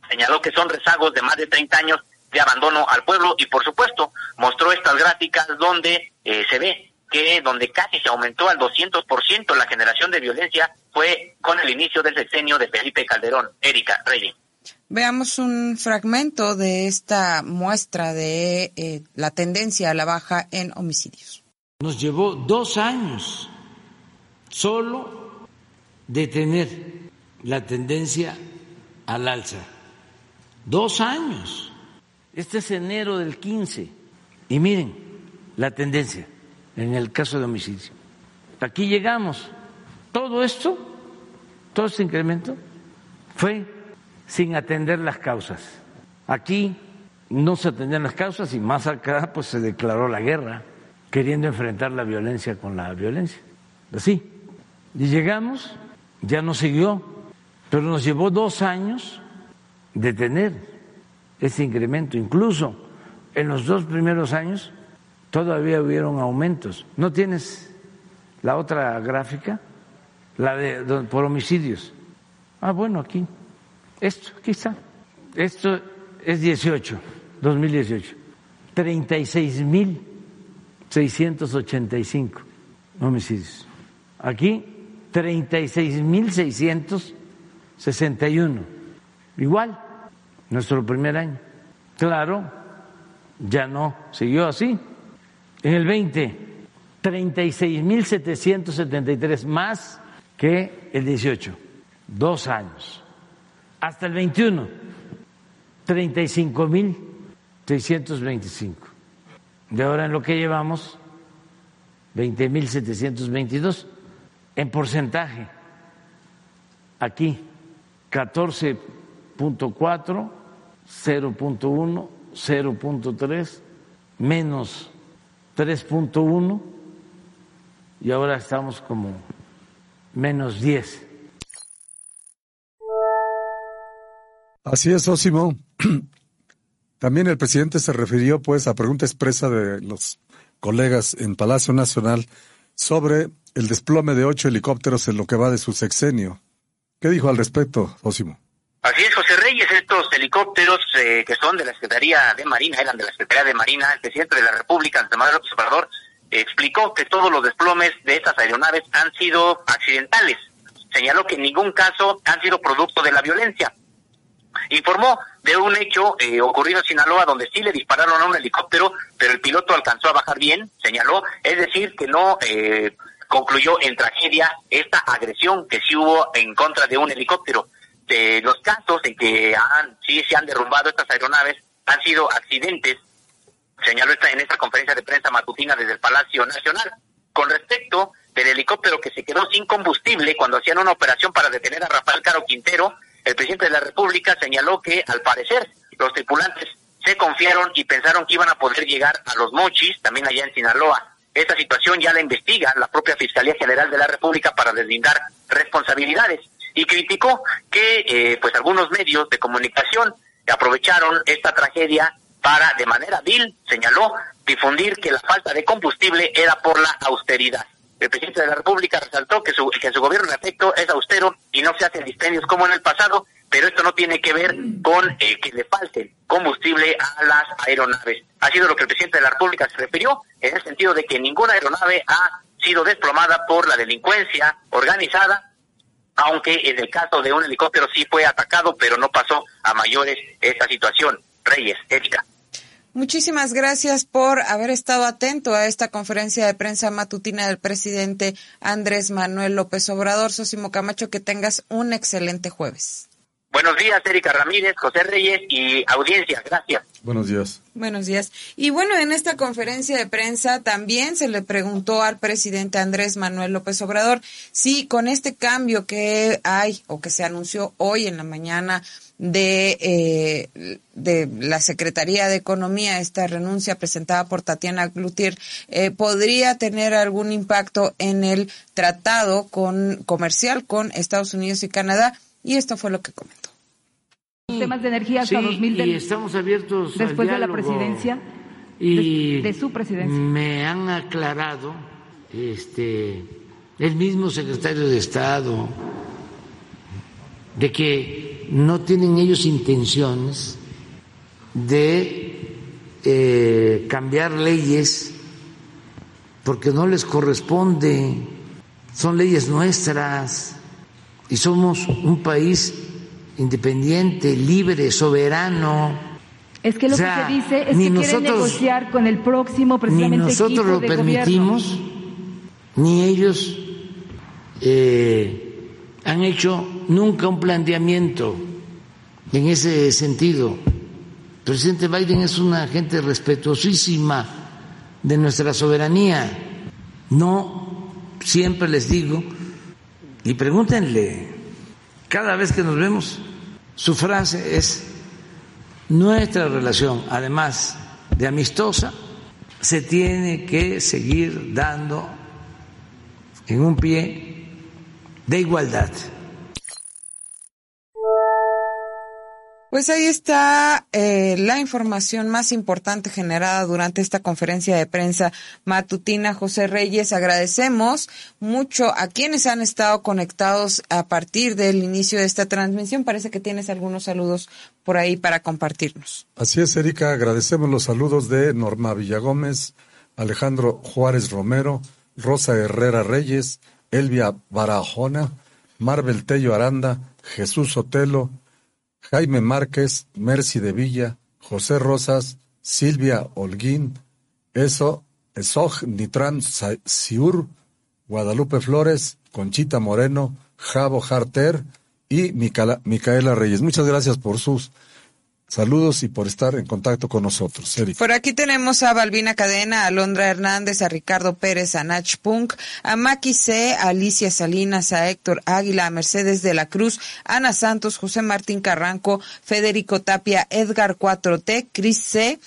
Señaló que son rezagos de más de 30 años de abandono al pueblo y por supuesto mostró estas gráficas donde eh, se ve que donde casi se aumentó al 200% la generación de violencia fue con el inicio del sexenio de Felipe Calderón. Erika Reyes. Veamos un fragmento de esta muestra de la tendencia a la baja en homicidios. Nos llevó dos años solo detener la tendencia al alza. Dos años. Este es enero del 15. Y miren la tendencia en el caso de homicidio. Aquí llegamos. Todo esto, todo este incremento, fue sin atender las causas. Aquí no se atendían las causas y más acá pues se declaró la guerra, queriendo enfrentar la violencia con la violencia. Así. Y llegamos ya no siguió, pero nos llevó dos años detener ese incremento. Incluso en los dos primeros años todavía hubieron aumentos. ¿No tienes la otra gráfica? La de por homicidios. Ah, bueno, aquí. Esto, aquí está. Esto es 18, 2018. 36.685 homicidios. Aquí, 36.661. Igual, nuestro primer año. Claro, ya no siguió así. En el 20, 36.773 más que el 18. Dos años. Hasta el 21, 35.625. De ahora en lo que llevamos, 20.722. En porcentaje, aquí, 14.4, 0.1, 0.3, menos 3.1 y ahora estamos como menos 10. Así es, Osimo. También el presidente se refirió pues a pregunta expresa de los colegas en Palacio Nacional sobre el desplome de ocho helicópteros en lo que va de su sexenio. ¿Qué dijo al respecto, Osimo? Así es, José Reyes, estos helicópteros eh, que son de la Secretaría de Marina, eran de la Secretaría de Marina, el presidente de la República, Andrés López Obrador, explicó que todos los desplomes de estas aeronaves han sido accidentales. Señaló que en ningún caso han sido producto de la violencia informó de un hecho eh, ocurrido en Sinaloa donde sí le dispararon a un helicóptero, pero el piloto alcanzó a bajar bien, señaló, es decir, que no eh, concluyó en tragedia esta agresión que sí hubo en contra de un helicóptero. De los casos en que han, sí se han derrumbado estas aeronaves han sido accidentes, señaló esta, en esta conferencia de prensa matutina desde el Palacio Nacional. Con respecto del helicóptero que se quedó sin combustible cuando hacían una operación para detener a Rafael Caro Quintero, el presidente de la República señaló que al parecer los tripulantes se confiaron y pensaron que iban a poder llegar a los mochis, también allá en Sinaloa. Esta situación ya la investiga la propia Fiscalía General de la República para deslindar responsabilidades y criticó que eh, pues algunos medios de comunicación aprovecharon esta tragedia para de manera vil, señaló, difundir que la falta de combustible era por la austeridad. El presidente de la República resaltó que su, que su gobierno en efecto es austero y no se hacen dispendios como en el pasado, pero esto no tiene que ver con eh, que le falte combustible a las aeronaves. Ha sido lo que el presidente de la República se refirió en el sentido de que ninguna aeronave ha sido desplomada por la delincuencia organizada, aunque en el caso de un helicóptero sí fue atacado, pero no pasó a mayores esta situación. Reyes, Erika. Muchísimas gracias por haber estado atento a esta conferencia de prensa matutina del presidente Andrés Manuel López Obrador. Sosimo Camacho, que tengas un excelente jueves. Buenos días, Erika Ramírez, José Reyes y audiencia. Gracias. Buenos días. Buenos días. Y bueno, en esta conferencia de prensa también se le preguntó al presidente Andrés Manuel López Obrador si con este cambio que hay o que se anunció hoy en la mañana de, eh, de la Secretaría de Economía, esta renuncia presentada por Tatiana Glutier, eh, podría tener algún impacto en el tratado con, comercial con Estados Unidos y Canadá. Y esto fue lo que comentó. Temas de energía hasta Sí, 2020. y estamos abiertos al Después de la presidencia, y de- de su presidencia. Me han aclarado, este, el mismo secretario de Estado, de que no tienen ellos intenciones de eh, cambiar leyes porque no les corresponde, son leyes nuestras y somos un país independiente, libre, soberano. es que lo O sea, que se dice es ni que quieren nosotros- negociar con el próximo ni precisamente nosotros equipo lo de permitimos, ni ellos eh, han hecho nunca un planteamiento en ese sentido. El presidente Biden es una gente respetuosísima de nuestra soberanía. No siempre les digo, y pregúntenle, cada vez que nos vemos, su frase es, nuestra relación, además de amistosa, se tiene que seguir dando en un pie de igualdad. Pues ahí está eh, la información más importante generada durante esta conferencia de prensa matutina. José Reyes, agradecemos mucho a quienes han estado conectados a partir del inicio de esta transmisión. Parece que tienes algunos saludos por ahí para compartirnos. Así es, Erika. Agradecemos los saludos de Norma Villagómez, Alejandro Juárez Romero, Rosa Herrera Reyes, Elvia Barajona, Marvel Tello Aranda, Jesús Otelo, Jaime Márquez, Mercy de Villa, José Rosas, Silvia Holguín, Eso, Esoj Nitran Siur, Guadalupe Flores, Conchita Moreno, Javo Harter y Micaela Reyes. Muchas gracias por sus Saludos y por estar en contacto con nosotros. Por aquí tenemos a Balbina Cadena, a Alondra Hernández, a Ricardo Pérez, a Nach Punk, a Maki C, a Alicia Salinas, a Héctor Águila, a Mercedes de la Cruz, Ana Santos, José Martín Carranco, Federico Tapia, Edgar 4T, Cris C,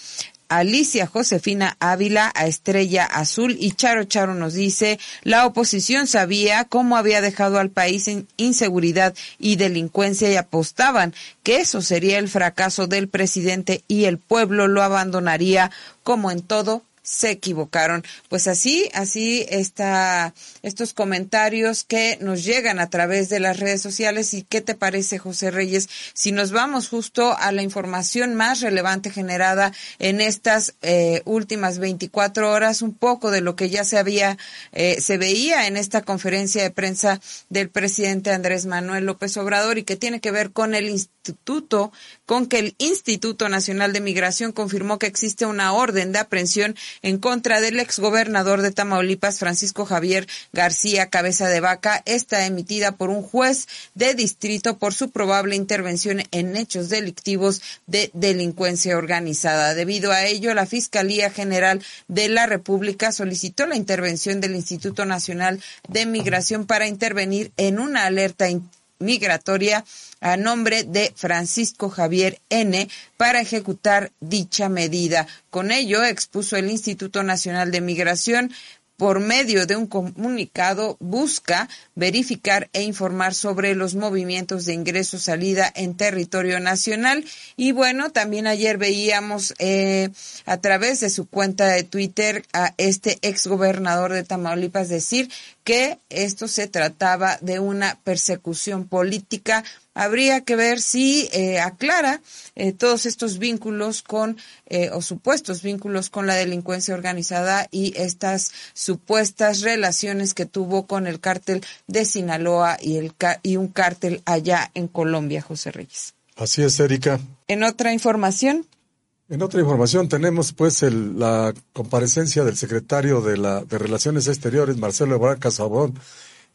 Alicia Josefina Ávila a Estrella Azul y Charo Charo nos dice, la oposición sabía cómo había dejado al país en inseguridad y delincuencia y apostaban que eso sería el fracaso del presidente y el pueblo lo abandonaría como en todo se equivocaron. Pues así, así está estos comentarios que nos llegan a través de las redes sociales. ¿Y qué te parece, José Reyes? Si nos vamos justo a la información más relevante generada en estas eh, últimas 24 horas, un poco de lo que ya se había, eh, se veía en esta conferencia de prensa del presidente Andrés Manuel López Obrador y que tiene que ver con el instituto, con que el Instituto Nacional de Migración confirmó que existe una orden de aprehensión en contra del exgobernador de Tamaulipas, Francisco Javier García Cabeza de Vaca, está emitida por un juez de distrito por su probable intervención en hechos delictivos de delincuencia organizada. Debido a ello, la Fiscalía General de la República solicitó la intervención del Instituto Nacional de Migración para intervenir en una alerta migratoria a nombre de Francisco Javier N. para ejecutar dicha medida. Con ello, expuso el Instituto Nacional de Migración por medio de un comunicado, busca verificar e informar sobre los movimientos de ingreso-salida en territorio nacional. Y bueno, también ayer veíamos eh, a través de su cuenta de Twitter a este exgobernador de Tamaulipas decir que esto se trataba de una persecución política habría que ver si eh, aclara eh, todos estos vínculos con, eh, o supuestos vínculos con la delincuencia organizada y estas supuestas relaciones que tuvo con el cártel de Sinaloa y, el, y un cártel allá en Colombia, José Reyes. Así es, Erika. En otra información. En otra información tenemos pues la comparecencia del secretario de, la, de Relaciones Exteriores, Marcelo Ebrard Casabón,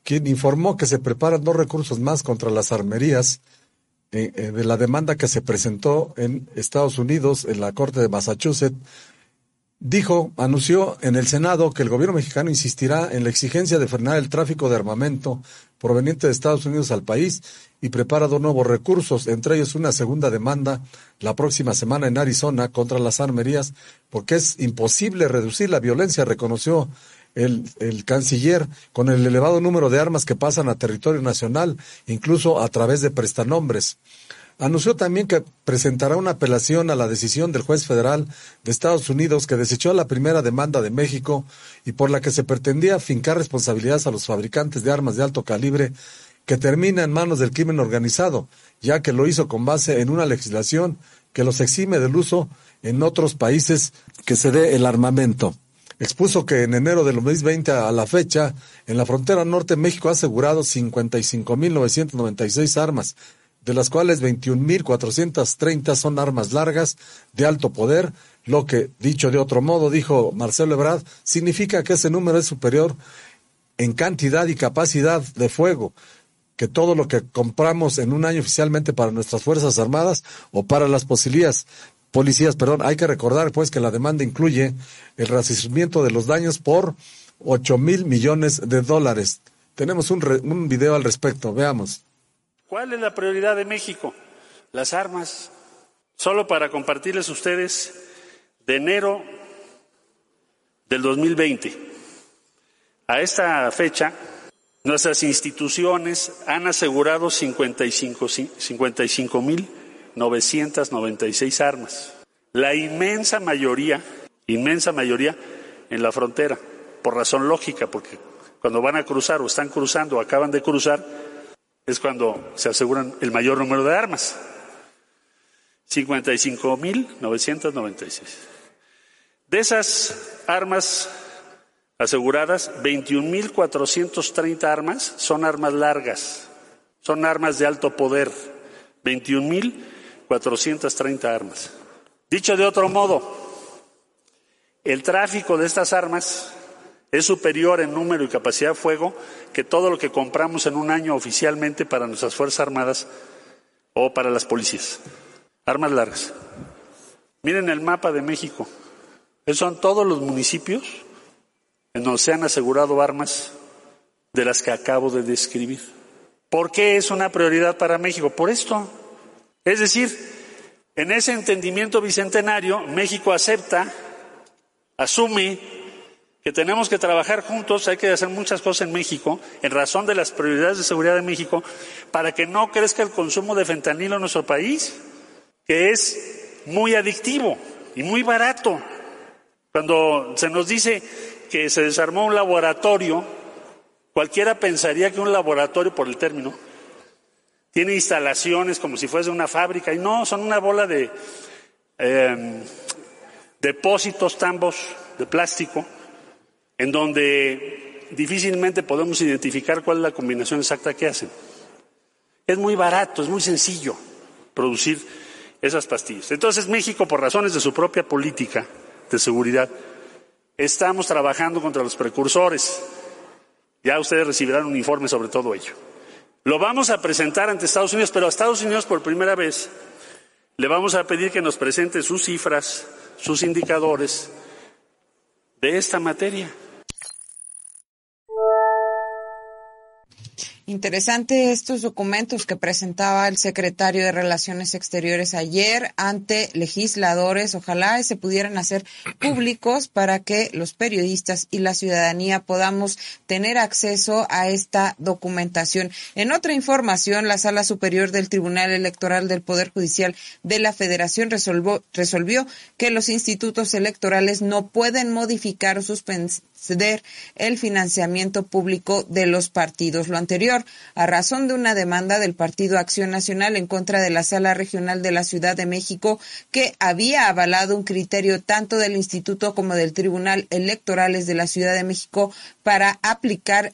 quien informó que se preparan dos recursos más contra las armerías eh, eh, de la demanda que se presentó en Estados Unidos, en la Corte de Massachusetts. Dijo, anunció en el Senado que el gobierno mexicano insistirá en la exigencia de frenar el tráfico de armamento proveniente de Estados Unidos al país y prepara dos nuevos recursos, entre ellos una segunda demanda la próxima semana en Arizona contra las armerías, porque es imposible reducir la violencia, reconoció el, el, canciller con el elevado número de armas que pasan a territorio nacional, incluso a través de prestanombres. Anunció también que presentará una apelación a la decisión del juez federal de Estados Unidos que desechó la primera demanda de México y por la que se pretendía fincar responsabilidades a los fabricantes de armas de alto calibre que termina en manos del crimen organizado, ya que lo hizo con base en una legislación que los exime del uso en otros países que se dé el armamento. Expuso que en enero del 2020 a la fecha, en la frontera norte, México ha asegurado 55.996 armas, de las cuales 21.430 son armas largas de alto poder, lo que, dicho de otro modo, dijo Marcelo Ebrard, significa que ese número es superior en cantidad y capacidad de fuego que todo lo que compramos en un año oficialmente para nuestras Fuerzas Armadas o para las posibilidades policías, perdón, hay que recordar pues que la demanda incluye el resarcimiento de los daños por 8 mil millones de dólares. Tenemos un, un video al respecto, veamos. ¿Cuál es la prioridad de México? Las armas. Solo para compartirles ustedes, de enero del 2020 a esta fecha, nuestras instituciones han asegurado 55 mil 996 armas. La inmensa mayoría, inmensa mayoría en la frontera, por razón lógica, porque cuando van a cruzar o están cruzando o acaban de cruzar, es cuando se aseguran el mayor número de armas. 55.996. De esas armas aseguradas, 21.430 armas son armas largas, son armas de alto poder. 21.430 armas. Dicho de otro modo, el tráfico de estas armas es superior en número y capacidad de fuego que todo lo que compramos en un año oficialmente para nuestras Fuerzas Armadas o para las policías. Armas largas. Miren el mapa de México. Esos son todos los municipios donde se han asegurado armas de las que acabo de describir. ¿Por qué es una prioridad para México? Por esto. Es decir, en ese entendimiento bicentenario, México acepta, asume que tenemos que trabajar juntos, hay que hacer muchas cosas en México, en razón de las prioridades de seguridad de México, para que no crezca el consumo de fentanilo en nuestro país, que es muy adictivo y muy barato. Cuando se nos dice que se desarmó un laboratorio, cualquiera pensaría que un laboratorio, por el término, tiene instalaciones como si fuese una fábrica, y no, son una bola de eh, depósitos, tambos de plástico, en donde difícilmente podemos identificar cuál es la combinación exacta que hacen. Es muy barato, es muy sencillo producir esas pastillas. Entonces México, por razones de su propia política de seguridad, estamos trabajando contra los precursores. Ya ustedes recibirán un informe sobre todo ello. Lo vamos a presentar ante Estados Unidos, pero a Estados Unidos por primera vez le vamos a pedir que nos presente sus cifras, sus indicadores de esta materia. Interesante estos documentos que presentaba el secretario de Relaciones Exteriores ayer ante legisladores. Ojalá se pudieran hacer públicos para que los periodistas y la ciudadanía podamos tener acceso a esta documentación. En otra información, la Sala Superior del Tribunal Electoral del Poder Judicial de la Federación resolvió, que los institutos electorales no pueden modificar o suspender el financiamiento público de los partidos. Lo anterior a razón de una demanda del Partido Acción Nacional en contra de la Sala Regional de la Ciudad de México que había avalado un criterio tanto del Instituto como del Tribunal Electorales de la Ciudad de México para aplicar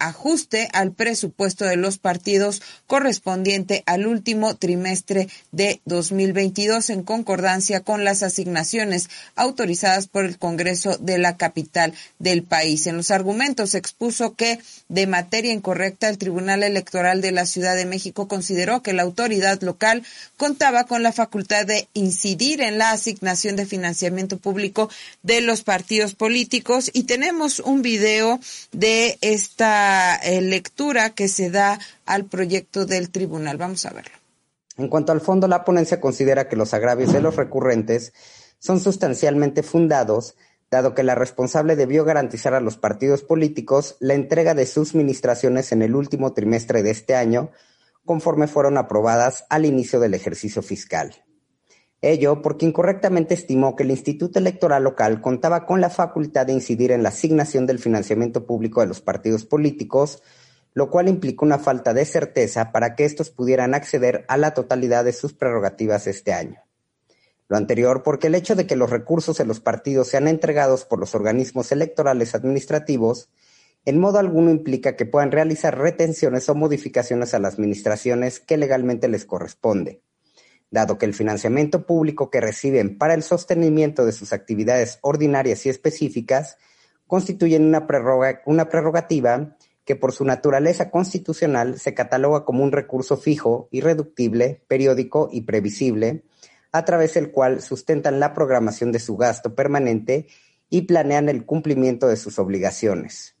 ajuste al presupuesto de los partidos correspondiente al último trimestre de 2022 en concordancia con las asignaciones autorizadas por el Congreso de la capital del país. En los argumentos expuso que de materia incorrecta el Tribunal Electoral de la Ciudad de México consideró que la autoridad local contaba con la facultad de incidir en la asignación de financiamiento público de los partidos políticos y tenemos un video de esta eh, lectura que se da al proyecto del tribunal. Vamos a verlo. En cuanto al fondo, la ponencia considera que los agravios de los recurrentes son sustancialmente fundados, dado que la responsable debió garantizar a los partidos políticos la entrega de sus ministraciones en el último trimestre de este año, conforme fueron aprobadas al inicio del ejercicio fiscal. Ello porque incorrectamente estimó que el Instituto Electoral Local contaba con la facultad de incidir en la asignación del financiamiento público de los partidos políticos, lo cual implicó una falta de certeza para que estos pudieran acceder a la totalidad de sus prerrogativas este año. Lo anterior porque el hecho de que los recursos de los partidos sean entregados por los organismos electorales administrativos en modo alguno implica que puedan realizar retenciones o modificaciones a las administraciones que legalmente les corresponde dado que el financiamiento público que reciben para el sostenimiento de sus actividades ordinarias y específicas constituyen una, prerrogativa que por su naturaleza constitucional se cataloga como un recurso fijo, irreductible, periódico y previsible, a través del cual sustentan la programación de su gasto permanente y planean el cumplimiento de sus obligaciones.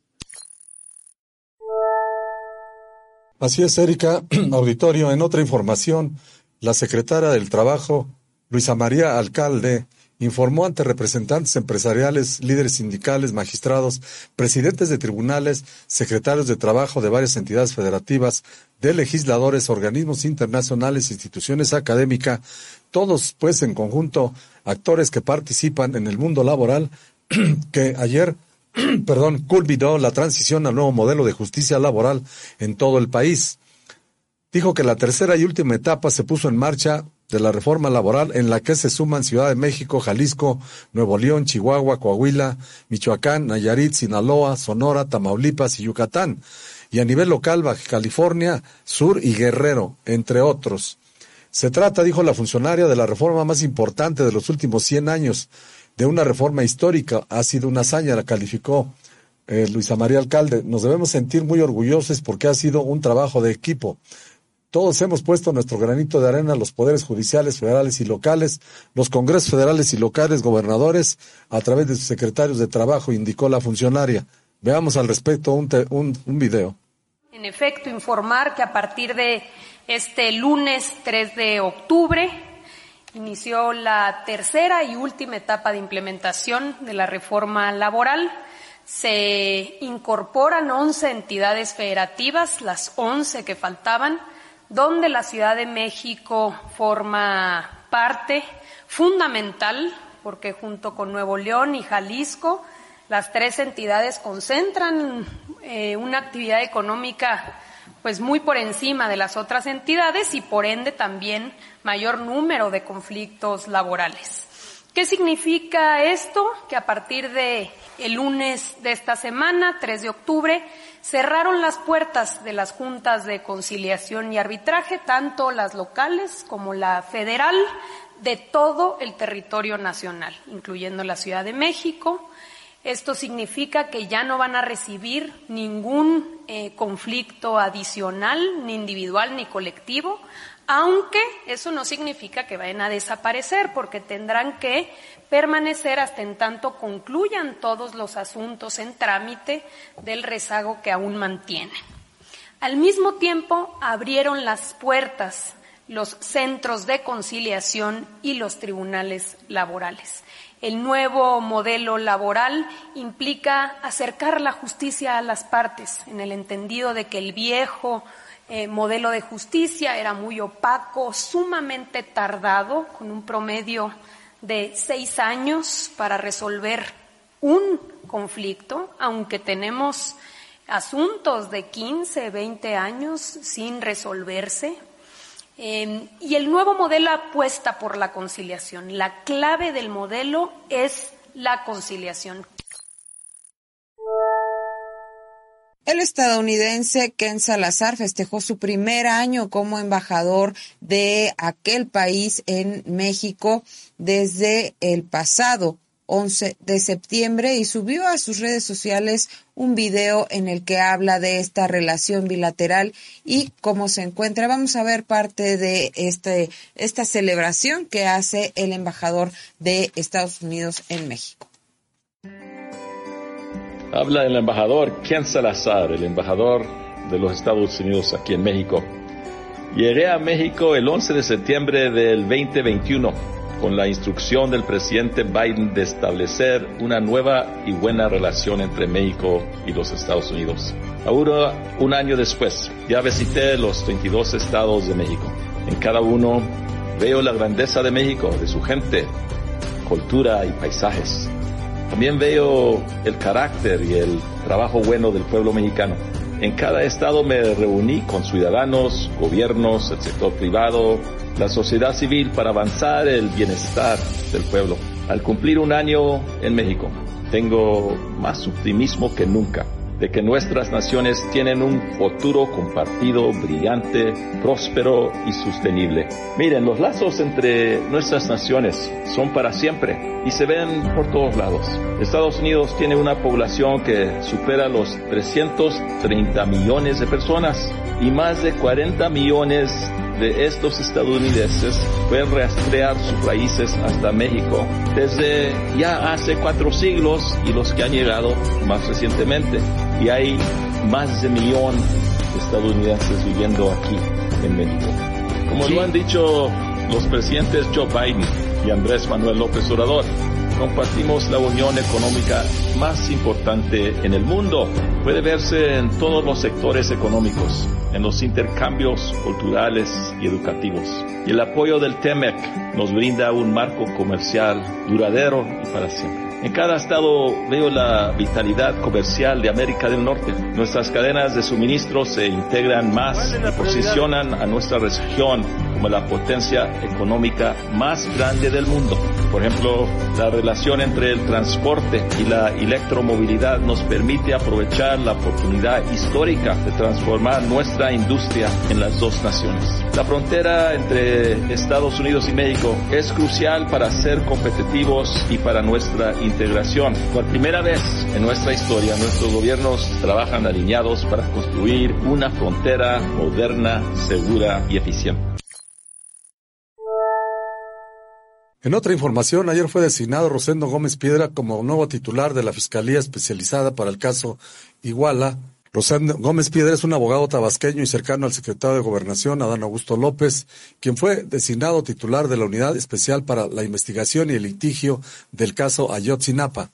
Así es, Erika. Auditorio, en otra información, la secretaria del Trabajo, Luisa María Alcalde, informó ante representantes empresariales, líderes sindicales, magistrados, presidentes de tribunales, secretarios de trabajo de varias entidades federativas, de legisladores, organismos internacionales, instituciones académicas, todos pues en conjunto actores que participan en el mundo laboral, que ayer perdón, culminó la transición al nuevo modelo de justicia laboral en todo el país. Dijo que la tercera y última etapa se puso en marcha de la reforma laboral en la que se suman Ciudad de México, Jalisco, Nuevo León, Chihuahua, Coahuila, Michoacán, Nayarit, Sinaloa, Sonora, Tamaulipas y Yucatán. Y a nivel local, Baja California, Sur y Guerrero, entre otros. Se trata, dijo la funcionaria, de la reforma más importante de los últimos 100 años, de una reforma histórica. Ha sido una hazaña, la calificó eh, Luisa María Alcalde. Nos debemos sentir muy orgullosos porque ha sido un trabajo de equipo. Todos hemos puesto nuestro granito de arena, los poderes judiciales federales y locales, los congresos federales y locales, gobernadores, a través de sus secretarios de trabajo, indicó la funcionaria. Veamos al respecto un, un, un video. En efecto, informar que a partir de este lunes 3 de octubre inició la tercera y última etapa de implementación de la reforma laboral. Se incorporan 11 entidades federativas, las 11 que faltaban, donde la Ciudad de México forma parte fundamental, porque junto con Nuevo León y Jalisco, las tres entidades concentran eh, una actividad económica pues muy por encima de las otras entidades y por ende también mayor número de conflictos laborales. ¿Qué significa esto? Que a partir de el lunes de esta semana, 3 de octubre, cerraron las puertas de las juntas de conciliación y arbitraje, tanto las locales como la federal, de todo el territorio nacional, incluyendo la Ciudad de México. Esto significa que ya no van a recibir ningún eh, conflicto adicional, ni individual ni colectivo, aunque eso no significa que vayan a desaparecer, porque tendrán que permanecer hasta en tanto concluyan todos los asuntos en trámite del rezago que aún mantienen. Al mismo tiempo, abrieron las puertas los centros de conciliación y los tribunales laborales. El nuevo modelo laboral implica acercar la justicia a las partes, en el entendido de que el viejo eh, modelo de justicia era muy opaco, sumamente tardado, con un promedio de seis años para resolver un conflicto, aunque tenemos asuntos de 15, 20 años sin resolverse. Eh, y el nuevo modelo apuesta por la conciliación. La clave del modelo es la conciliación. El estadounidense Ken Salazar festejó su primer año como embajador de aquel país en México desde el pasado 11 de septiembre y subió a sus redes sociales un video en el que habla de esta relación bilateral y cómo se encuentra. Vamos a ver parte de este, esta celebración que hace el embajador de Estados Unidos en México. Habla el embajador Ken Salazar, el embajador de los Estados Unidos aquí en México. Llegué a México el 11 de septiembre del 2021 con la instrucción del presidente Biden de establecer una nueva y buena relación entre México y los Estados Unidos. Ahora, un año después, ya visité los 22 estados de México. En cada uno veo la grandeza de México, de su gente, cultura y paisajes. También veo el carácter y el trabajo bueno del pueblo mexicano. En cada estado me reuní con ciudadanos, gobiernos, el sector privado, la sociedad civil para avanzar el bienestar del pueblo. Al cumplir un año en México, tengo más optimismo que nunca de que nuestras naciones tienen un futuro compartido, brillante, próspero y sostenible. Miren, los lazos entre nuestras naciones son para siempre y se ven por todos lados. Estados Unidos tiene una población que supera los 330 millones de personas y más de 40 millones de estos estadounidenses pueden rastrear sus raíces hasta México desde ya hace cuatro siglos y los que han llegado más recientemente. Y hay más de millón de estadounidenses viviendo aquí en México. Como lo han dicho los presidentes Joe Biden y Andrés Manuel López Obrador compartimos la unión económica más importante en el mundo. Puede verse en todos los sectores económicos, en los intercambios culturales y educativos. Y el apoyo del TEMEC nos brinda un marco comercial duradero y para siempre. En cada estado veo la vitalidad comercial de América del Norte. Nuestras cadenas de suministro se integran más y posicionan a nuestra región como la potencia económica más grande del mundo. Por ejemplo, la relación entre el transporte y la electromovilidad nos permite aprovechar la oportunidad histórica de transformar nuestra industria en las dos naciones. La frontera entre Estados Unidos y México es crucial para ser competitivos y para nuestra integración. Por primera vez en nuestra historia, nuestros gobiernos trabajan alineados para construir una frontera moderna, segura y eficiente. En otra información, ayer fue designado Rosendo Gómez Piedra como nuevo titular de la Fiscalía Especializada para el caso Iguala. Rosendo Gómez Piedra es un abogado tabasqueño y cercano al secretario de Gobernación, Adán Augusto López, quien fue designado titular de la Unidad Especial para la Investigación y el Litigio del caso Ayotzinapa.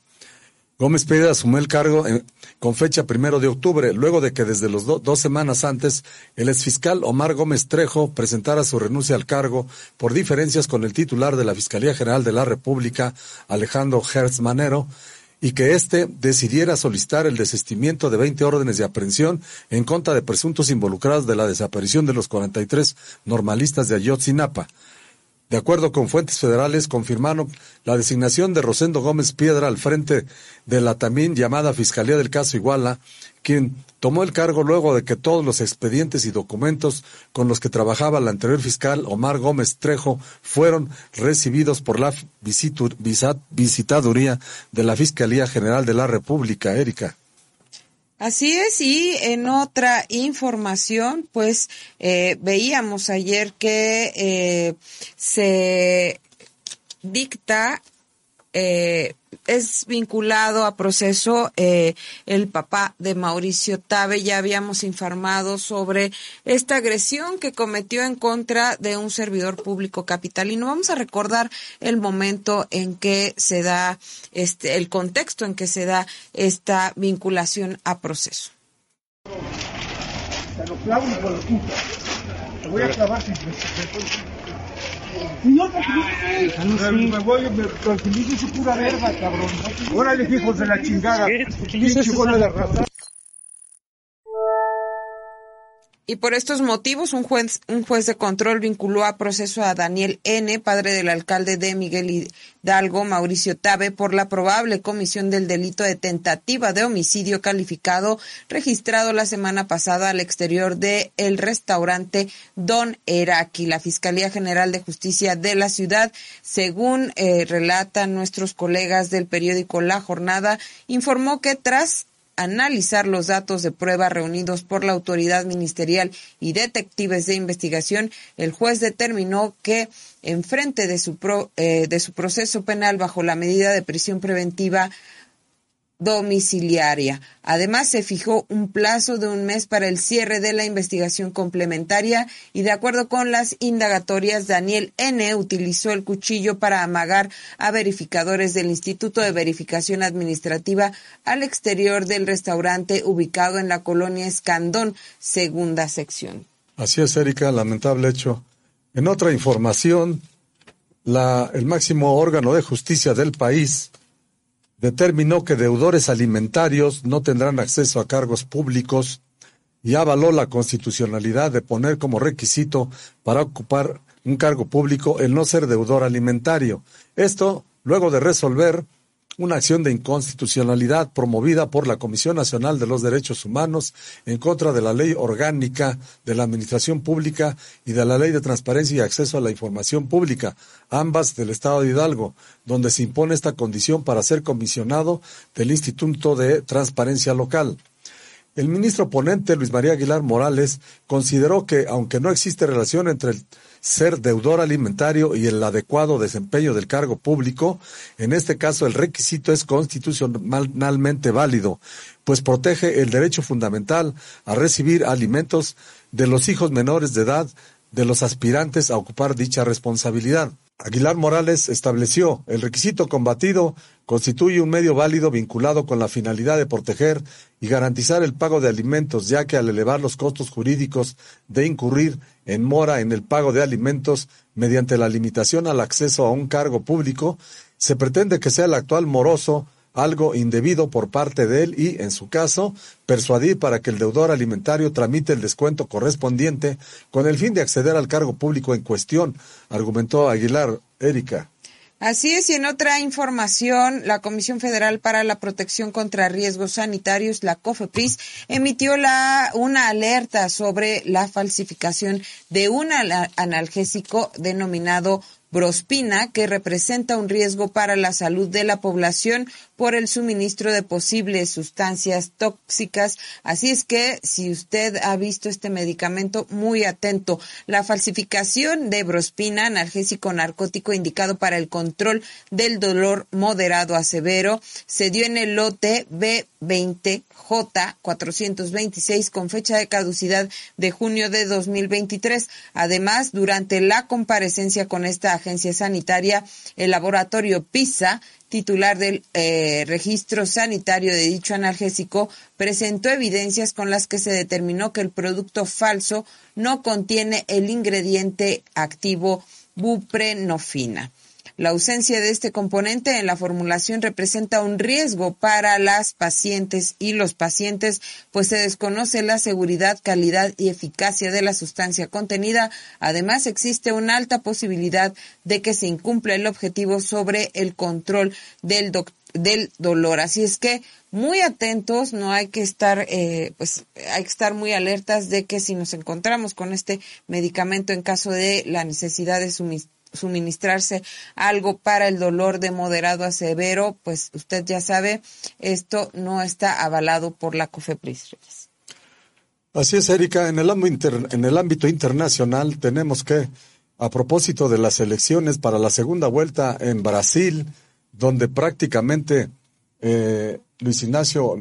Gómez Piedra asumió el cargo en, con fecha primero de octubre, luego de que desde los do, dos semanas antes el exfiscal Omar Gómez Trejo presentara su renuncia al cargo por diferencias con el titular de la Fiscalía General de la República, Alejandro Hertz Manero, y que éste decidiera solicitar el desistimiento de 20 órdenes de aprehensión en contra de presuntos involucrados de la desaparición de los 43 normalistas de Ayotzinapa. De acuerdo con fuentes federales, confirmaron la designación de Rosendo Gómez Piedra al frente de la también llamada Fiscalía del caso Iguala, quien tomó el cargo luego de que todos los expedientes y documentos con los que trabajaba la anterior fiscal Omar Gómez Trejo fueron recibidos por la visitaduría de la Fiscalía General de la República, Erika. Así es, y en otra información, pues eh, veíamos ayer que eh, se dicta, eh, es vinculado a proceso eh, el papá de Mauricio Tabe. Ya habíamos informado sobre esta agresión que cometió en contra de un servidor público capitalino. Vamos a recordar el momento en que se da, este, el contexto en que se da esta vinculación a proceso. Señor, tranquilícese. Me voy, me tranquilícese pura verga, cabrón. Órale, hijos de la chingada. Pinche de raza. Y por estos motivos, un juez, un juez de control vinculó a proceso a Daniel N., padre del alcalde de Miguel Hidalgo, Mauricio Tabe, por la probable comisión del delito de tentativa de homicidio calificado registrado la semana pasada al exterior de el restaurante Don Eraki. La Fiscalía General de Justicia de la ciudad, según eh, relatan nuestros colegas del periódico La Jornada, informó que tras analizar los datos de prueba reunidos por la autoridad ministerial y detectives de investigación, el juez determinó que en frente de su, pro, eh, de su proceso penal bajo la medida de prisión preventiva domiciliaria. Además, se fijó un plazo de un mes para el cierre de la investigación complementaria y de acuerdo con las indagatorias, Daniel N. utilizó el cuchillo para amagar a verificadores del Instituto de Verificación Administrativa al exterior del restaurante ubicado en la colonia Escandón, segunda sección. Así es, Erika, lamentable hecho. En otra información, la, el máximo órgano de justicia del país determinó que deudores alimentarios no tendrán acceso a cargos públicos y avaló la constitucionalidad de poner como requisito para ocupar un cargo público el no ser deudor alimentario. Esto luego de resolver una acción de inconstitucionalidad promovida por la Comisión Nacional de los Derechos Humanos en contra de la Ley Orgánica de la Administración Pública y de la Ley de Transparencia y Acceso a la Información Pública, ambas del Estado de Hidalgo, donde se impone esta condición para ser comisionado del Instituto de Transparencia Local. El ministro ponente Luis María Aguilar Morales consideró que, aunque no existe relación entre el ser deudor alimentario y el adecuado desempeño del cargo público, en este caso el requisito es constitucionalmente válido, pues protege el derecho fundamental a recibir alimentos de los hijos menores de edad de los aspirantes a ocupar dicha responsabilidad. Aguilar Morales estableció el requisito combatido constituye un medio válido vinculado con la finalidad de proteger y garantizar el pago de alimentos, ya que al elevar los costos jurídicos de incurrir en mora en el pago de alimentos mediante la limitación al acceso a un cargo público, se pretende que sea el actual moroso algo indebido por parte de él y, en su caso, persuadir para que el deudor alimentario tramite el descuento correspondiente con el fin de acceder al cargo público en cuestión, argumentó Aguilar Erika. Así es, y en otra información, la Comisión Federal para la Protección contra Riesgos Sanitarios, la COFEPRIS, emitió la, una alerta sobre la falsificación de un analgésico denominado Brospina, que representa un riesgo para la salud de la población por el suministro de posibles sustancias tóxicas. Así es que si usted ha visto este medicamento, muy atento. La falsificación de Brospina, analgésico narcótico indicado para el control del dolor moderado a severo, se dio en el lote B20J426 con fecha de caducidad de junio de 2023. Además, durante la comparecencia con esta agencia sanitaria, el laboratorio PISA, titular del eh, registro sanitario de dicho analgésico, presentó evidencias con las que se determinó que el producto falso no contiene el ingrediente activo buprenofina. La ausencia de este componente en la formulación representa un riesgo para las pacientes y los pacientes, pues se desconoce la seguridad, calidad y eficacia de la sustancia contenida. Además, existe una alta posibilidad de que se incumpla el objetivo sobre el control del, dolor. Así es que muy atentos, no hay que estar, eh, pues hay que estar muy alertas de que si nos encontramos con este medicamento en caso de la necesidad de suministrar suministrarse algo para el dolor de moderado a severo, pues usted ya sabe, esto no está avalado por la COFEPRIS. Así es, Erika. En el, ámbito en el ámbito internacional tenemos que, a propósito de las elecciones para la segunda vuelta en Brasil, donde prácticamente eh, Luis Ignacio,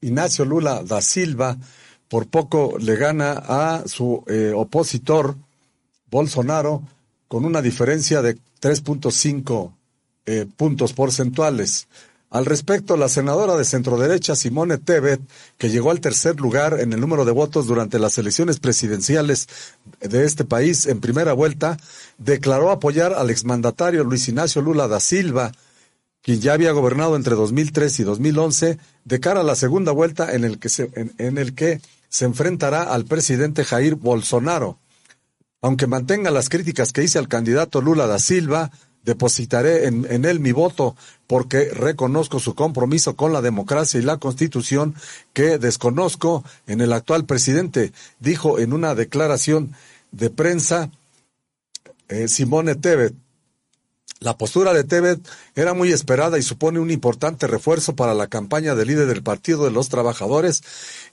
Ignacio Lula da Silva por poco le gana a su eh, opositor Bolsonaro, con una diferencia de 3.5 eh, puntos porcentuales. Al respecto, la senadora de centroderecha Simone Tebet, que llegó al tercer lugar en el número de votos durante las elecciones presidenciales de este país en primera vuelta, declaró apoyar al exmandatario Luis Ignacio Lula da Silva, quien ya había gobernado entre 2003 y 2011, de cara a la segunda vuelta en el en el que se enfrentará al presidente Jair Bolsonaro. Aunque mantenga las críticas que hice al candidato Lula da Silva, depositaré en, él mi voto porque reconozco su compromiso con la democracia y la constitución que desconozco en el actual presidente, dijo en una declaración de prensa eh, Simone Tebet. La postura de Tebet era muy esperada y supone un importante refuerzo para la campaña del líder del Partido de los Trabajadores,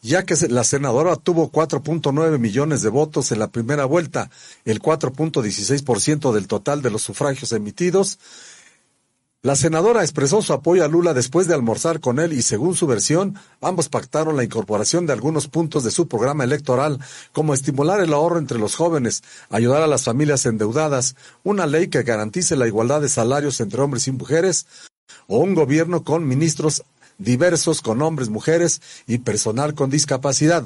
ya que la senadora tuvo 4.9 millones de votos en la primera vuelta, el 4.16% del total de los sufragios emitidos, la senadora expresó su apoyo a Lula después de almorzar con él y según su versión, ambos pactaron la incorporación de algunos puntos de su programa electoral, como estimular el ahorro entre los jóvenes, ayudar a las familias endeudadas, una ley que garantice la igualdad de salarios entre hombres y mujeres, o un gobierno con ministros diversos, con hombres, mujeres y personal con discapacidad.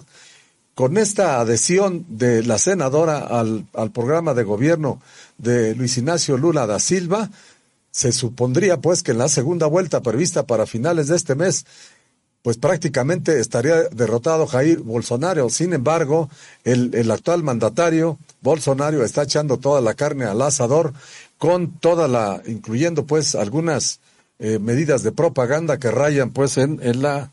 Con esta adhesión de la senadora al, programa de gobierno de Luis Ignacio Lula da Silva, se supondría pues que en la segunda vuelta prevista para finales de este mes, pues prácticamente estaría derrotado Jair Bolsonaro. Sin embargo, el, el actual mandatario Bolsonaro está echando toda la carne al asador con toda la, incluyendo pues algunas eh, medidas de propaganda que rayan pues en, en la,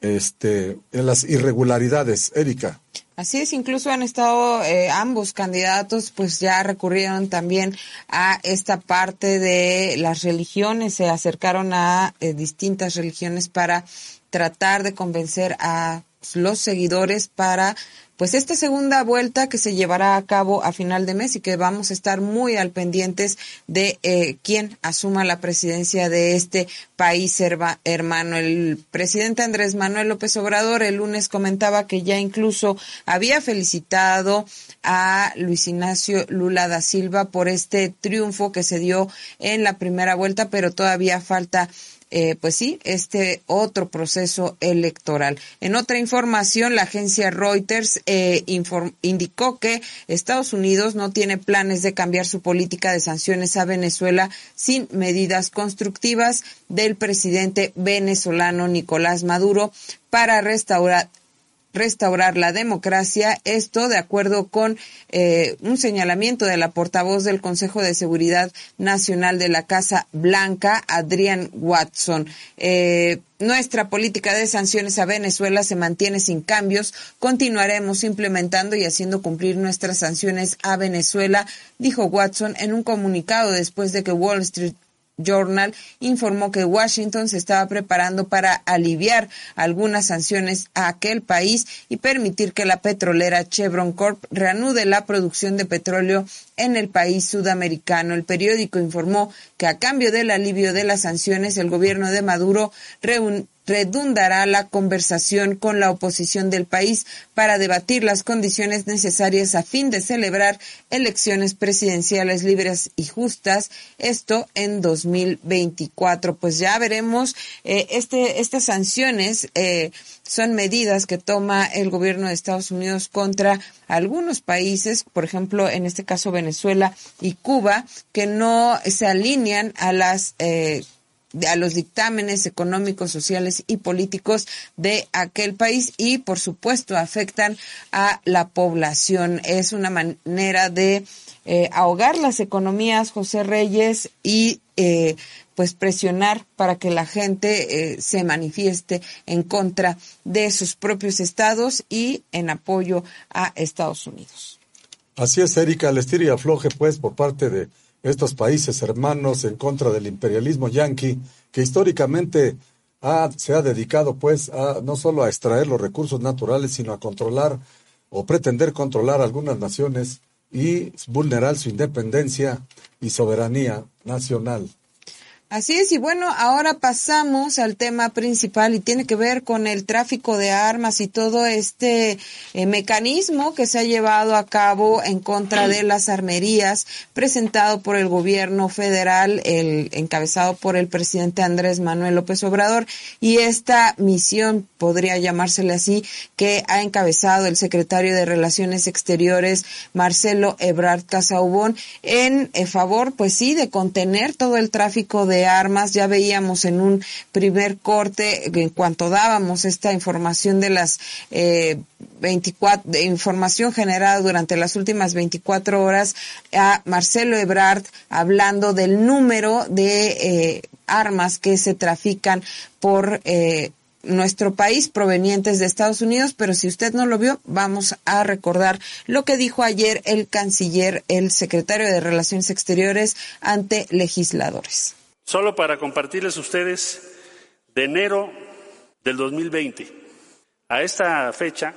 este, en las irregularidades. Erika. Así es, incluso han estado eh, ambos candidatos, pues ya recurrieron también a esta parte de las religiones, se acercaron a eh, distintas religiones para tratar de convencer a los seguidores para pues esta segunda vuelta que se llevará a cabo a final de mes y que vamos a estar muy al pendientes de eh, quién asuma la presidencia de este país hermano. El presidente Andrés Manuel López Obrador el lunes comentaba que ya incluso había felicitado a Luis Ignacio Lula da Silva por este triunfo que se dio en la primera vuelta, pero todavía falta eh, pues sí, este otro proceso electoral. En otra información, la agencia Reuters eh, indicó que Estados Unidos no tiene planes de cambiar su política de sanciones a Venezuela sin medidas constructivas del presidente venezolano Nicolás Maduro para restaurar restaurar la democracia. Esto de acuerdo con eh, un señalamiento de la portavoz del Consejo de Seguridad Nacional de la Casa Blanca, Adrian Watson. Eh, nuestra política de sanciones a Venezuela se mantiene sin cambios. Continuaremos implementando y haciendo cumplir nuestras sanciones a Venezuela, dijo Watson en un comunicado después de que Wall Street Journal informó que Washington se estaba preparando para aliviar algunas sanciones a aquel país y permitir que la petrolera Chevron Corp reanude la producción de petróleo en el país sudamericano. El periódico informó que a cambio del alivio de las sanciones, el gobierno de Maduro redundará la conversación con la oposición del país para debatir las condiciones necesarias a fin de celebrar elecciones presidenciales libres y justas, esto en 2024. Pues ya veremos, eh, este, estas sanciones eh, son medidas que toma el gobierno de Estados Unidos contra algunos países, por ejemplo, en este caso Venezuela y Cuba, que no se alinean a las eh, a los dictámenes económicos, sociales y políticos de aquel país y, por supuesto, afectan a la población. Es una manera de eh, ahogar las economías, José Reyes, y eh, pues presionar para que la gente eh, se manifieste en contra de sus propios estados y en apoyo a Estados Unidos. Así es, Erika, el estir y afloje, pues, por parte de estos países hermanos en contra del imperialismo yanqui, que históricamente se ha dedicado pues a no solo a extraer los recursos naturales, sino a controlar o pretender controlar algunas naciones y vulnerar su independencia y soberanía nacional. Así es, y bueno, ahora pasamos al tema principal y tiene que ver con el tráfico de armas y todo este eh, mecanismo que se ha llevado a cabo en contra de las armerías presentado por el gobierno federal, el encabezado por el presidente Andrés Manuel López Obrador. Y esta misión podría llamársele así que ha encabezado el secretario de Relaciones Exteriores Marcelo Ebrard Casaubón en eh, favor, pues sí, de contener todo el tráfico de armas. Ya veíamos en un primer corte, en cuanto dábamos esta información de las eh, 24, de información generada durante las últimas 24 horas, a Marcelo Ebrard hablando del número de eh, armas que se trafican por eh, nuestro país provenientes de Estados Unidos, pero si usted no lo vio, vamos a recordar lo que dijo ayer el canciller, el secretario de Relaciones Exteriores ante legisladores. Solo para compartirles ustedes, de enero del 2020 a esta fecha,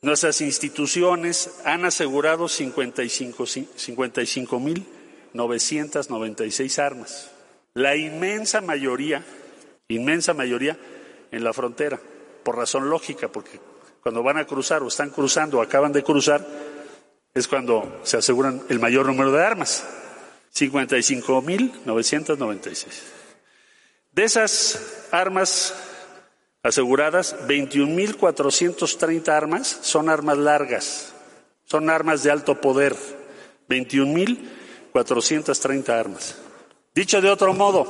nuestras instituciones han asegurado 55.996 armas. La inmensa mayoría, inmensa mayoría en la frontera, por razón lógica, porque cuando van a cruzar o están cruzando o acaban de cruzar, es cuando se aseguran el mayor número de armas. 55.996. De esas armas aseguradas, 21.430 armas son armas largas, son armas de alto poder. 21.430 armas. Dicho de otro modo,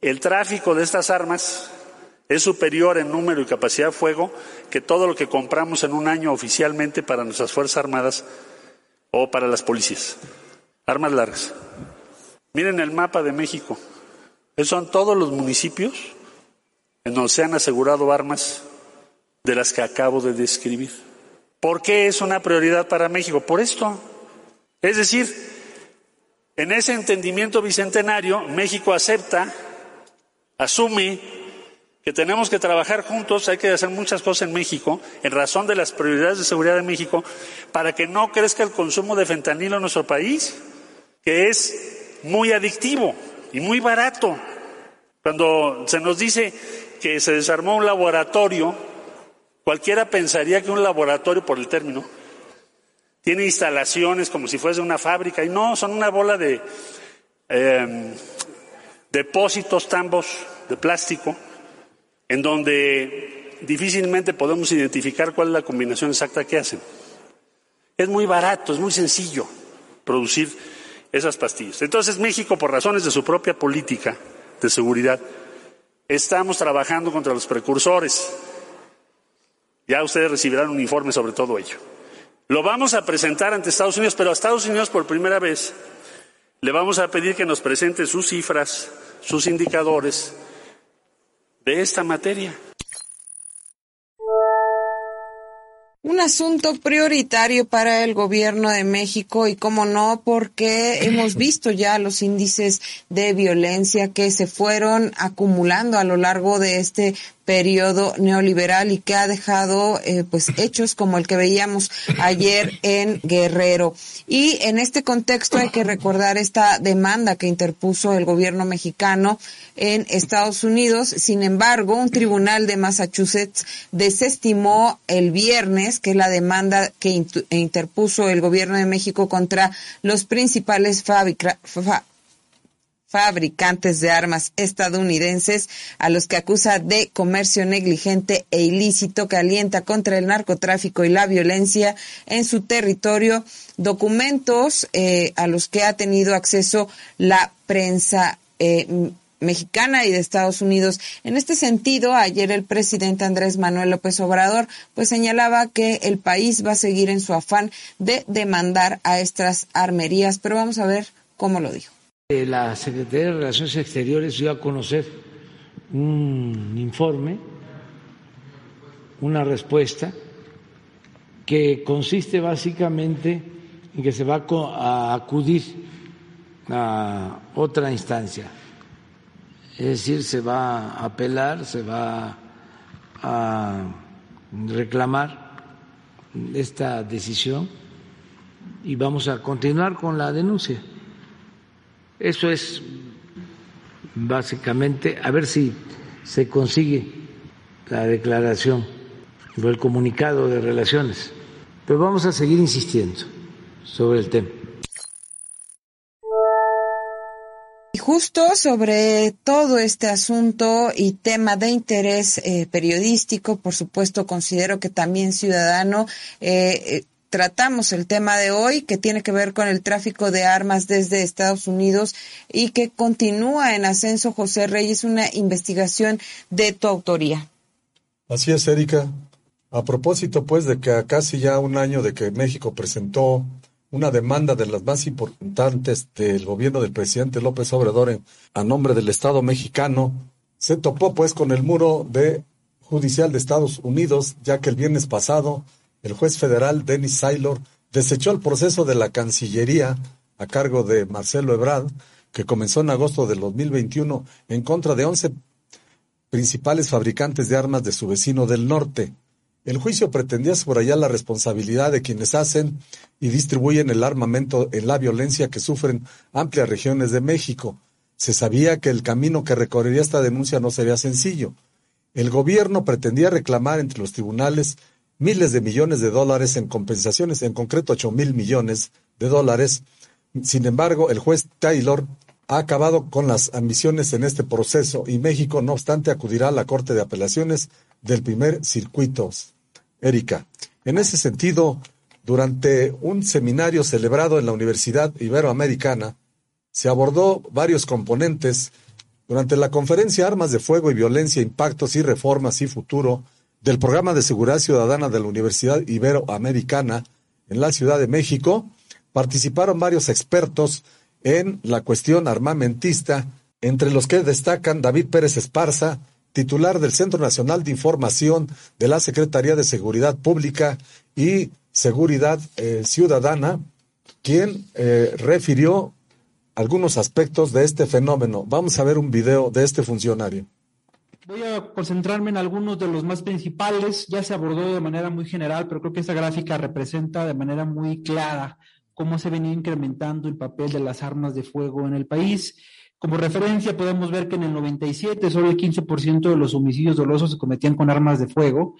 el tráfico de estas armas es superior en número y capacidad de fuego que todo lo que compramos en un año oficialmente para nuestras Fuerzas Armadas o para las policías. Armas largas. Miren el mapa de México. Esos son todos los municipios en donde se han asegurado armas de las que acabo de describir. ¿Por qué es una prioridad para México? Por esto. Es decir, en ese entendimiento bicentenario, México acepta, asume que tenemos que trabajar juntos, hay que hacer muchas cosas en México, en razón de las prioridades de seguridad de México, para que no crezca el consumo de fentanilo en nuestro país, que es muy adictivo y muy barato. Cuando se nos dice que se desarmó un laboratorio, cualquiera pensaría que un laboratorio, por el término, tiene instalaciones como si fuese una fábrica, y no, son una bola de eh, depósitos, tambos de plástico, en donde difícilmente podemos identificar cuál es la combinación exacta que hacen. Es muy barato, es muy sencillo producir esas pastillas. Entonces México, por razones de su propia política de seguridad, estamos trabajando contra los precursores. Ya ustedes recibirán un informe sobre todo ello. Lo vamos a presentar ante Estados Unidos, pero a Estados Unidos por primera vez le vamos a pedir que nos presente sus cifras, sus indicadores de esta materia. Un asunto prioritario para el gobierno de México y cómo no, porque hemos visto ya los índices de violencia que se fueron acumulando a lo largo de este periodo neoliberal y que ha dejado eh, pues hechos como el que veíamos ayer en Guerrero. Y en este contexto hay que recordar esta demanda que interpuso el gobierno mexicano en Estados Unidos. Sin embargo, un tribunal de Massachusetts desestimó el viernes que la demanda que interpuso el gobierno de México contra los principales fábricas fabricantes de armas estadounidenses a los que acusa de comercio negligente e ilícito que alienta contra el narcotráfico y la violencia en su territorio, documentos eh, a los que ha tenido acceso la prensa eh, mexicana y de Estados Unidos. En este sentido, ayer el presidente Andrés Manuel López Obrador pues señalaba que el país va a seguir en su afán de demandar a estas armerías, pero vamos a ver cómo lo dijo. La Secretaría de Relaciones Exteriores dio a conocer un informe, una respuesta que consiste básicamente en que se va a acudir a otra instancia, es decir, se va a apelar, se va a reclamar esta decisión y vamos a continuar con la denuncia. Eso es básicamente, a ver si se consigue la declaración o el comunicado de relaciones. Pero vamos a seguir insistiendo sobre el tema. Y justo sobre todo este asunto y tema de interés eh, periodístico, por supuesto, considero que también ciudadano, eh, eh tratamos el tema de hoy que tiene que ver con el tráfico de armas desde Estados Unidos y que continúa en ascenso, José Reyes, una investigación de tu autoría. Así es, Erika. A propósito, pues, de que a casi ya un año de que México presentó una demanda de las más importantes del gobierno del presidente López Obrador a nombre del Estado mexicano, se topó pues con el muro de judicial de Estados Unidos, ya que el viernes pasado el juez federal Denis Saylor desechó el proceso de la Cancillería a cargo de Marcelo Ebrard, que comenzó en agosto del 2021 en contra de 11 principales fabricantes de armas de su vecino del norte. El juicio pretendía subrayar la responsabilidad de quienes hacen y distribuyen el armamento en la violencia que sufren amplias regiones de México. Se sabía que el camino que recorrería esta denuncia no sería sencillo. El gobierno pretendía reclamar entre los tribunales miles de millones de dólares en compensaciones, en concreto ocho mil millones de dólares. Sin embargo, el juez Taylor ha acabado con las ambiciones en este proceso y México, no obstante, acudirá a la Corte de Apelaciones del primer circuito. Erika, en ese sentido, durante un seminario celebrado en la Universidad Iberoamericana, se abordó varios componentes. Durante la conferencia Armas de Fuego y Violencia, Impactos y Reformas y Futuro, del Programa de Seguridad Ciudadana de la Universidad Iberoamericana en la Ciudad de México, participaron varios expertos en la cuestión armamentista, entre los que destacan David Pérez Esparza, titular del Centro Nacional de Información de la Secretaría de Seguridad Pública y Seguridad eh, Ciudadana, quien eh, refirió algunos aspectos de este fenómeno. Vamos a ver un video de este funcionario. Voy a concentrarme en algunos de los más principales. Ya se abordó de manera muy general, pero creo que esta gráfica representa de manera muy clara cómo se venía incrementando el papel de las armas de fuego en el país. Como referencia podemos ver que en el 97 solo el 15% de los homicidios dolosos se cometían con armas de fuego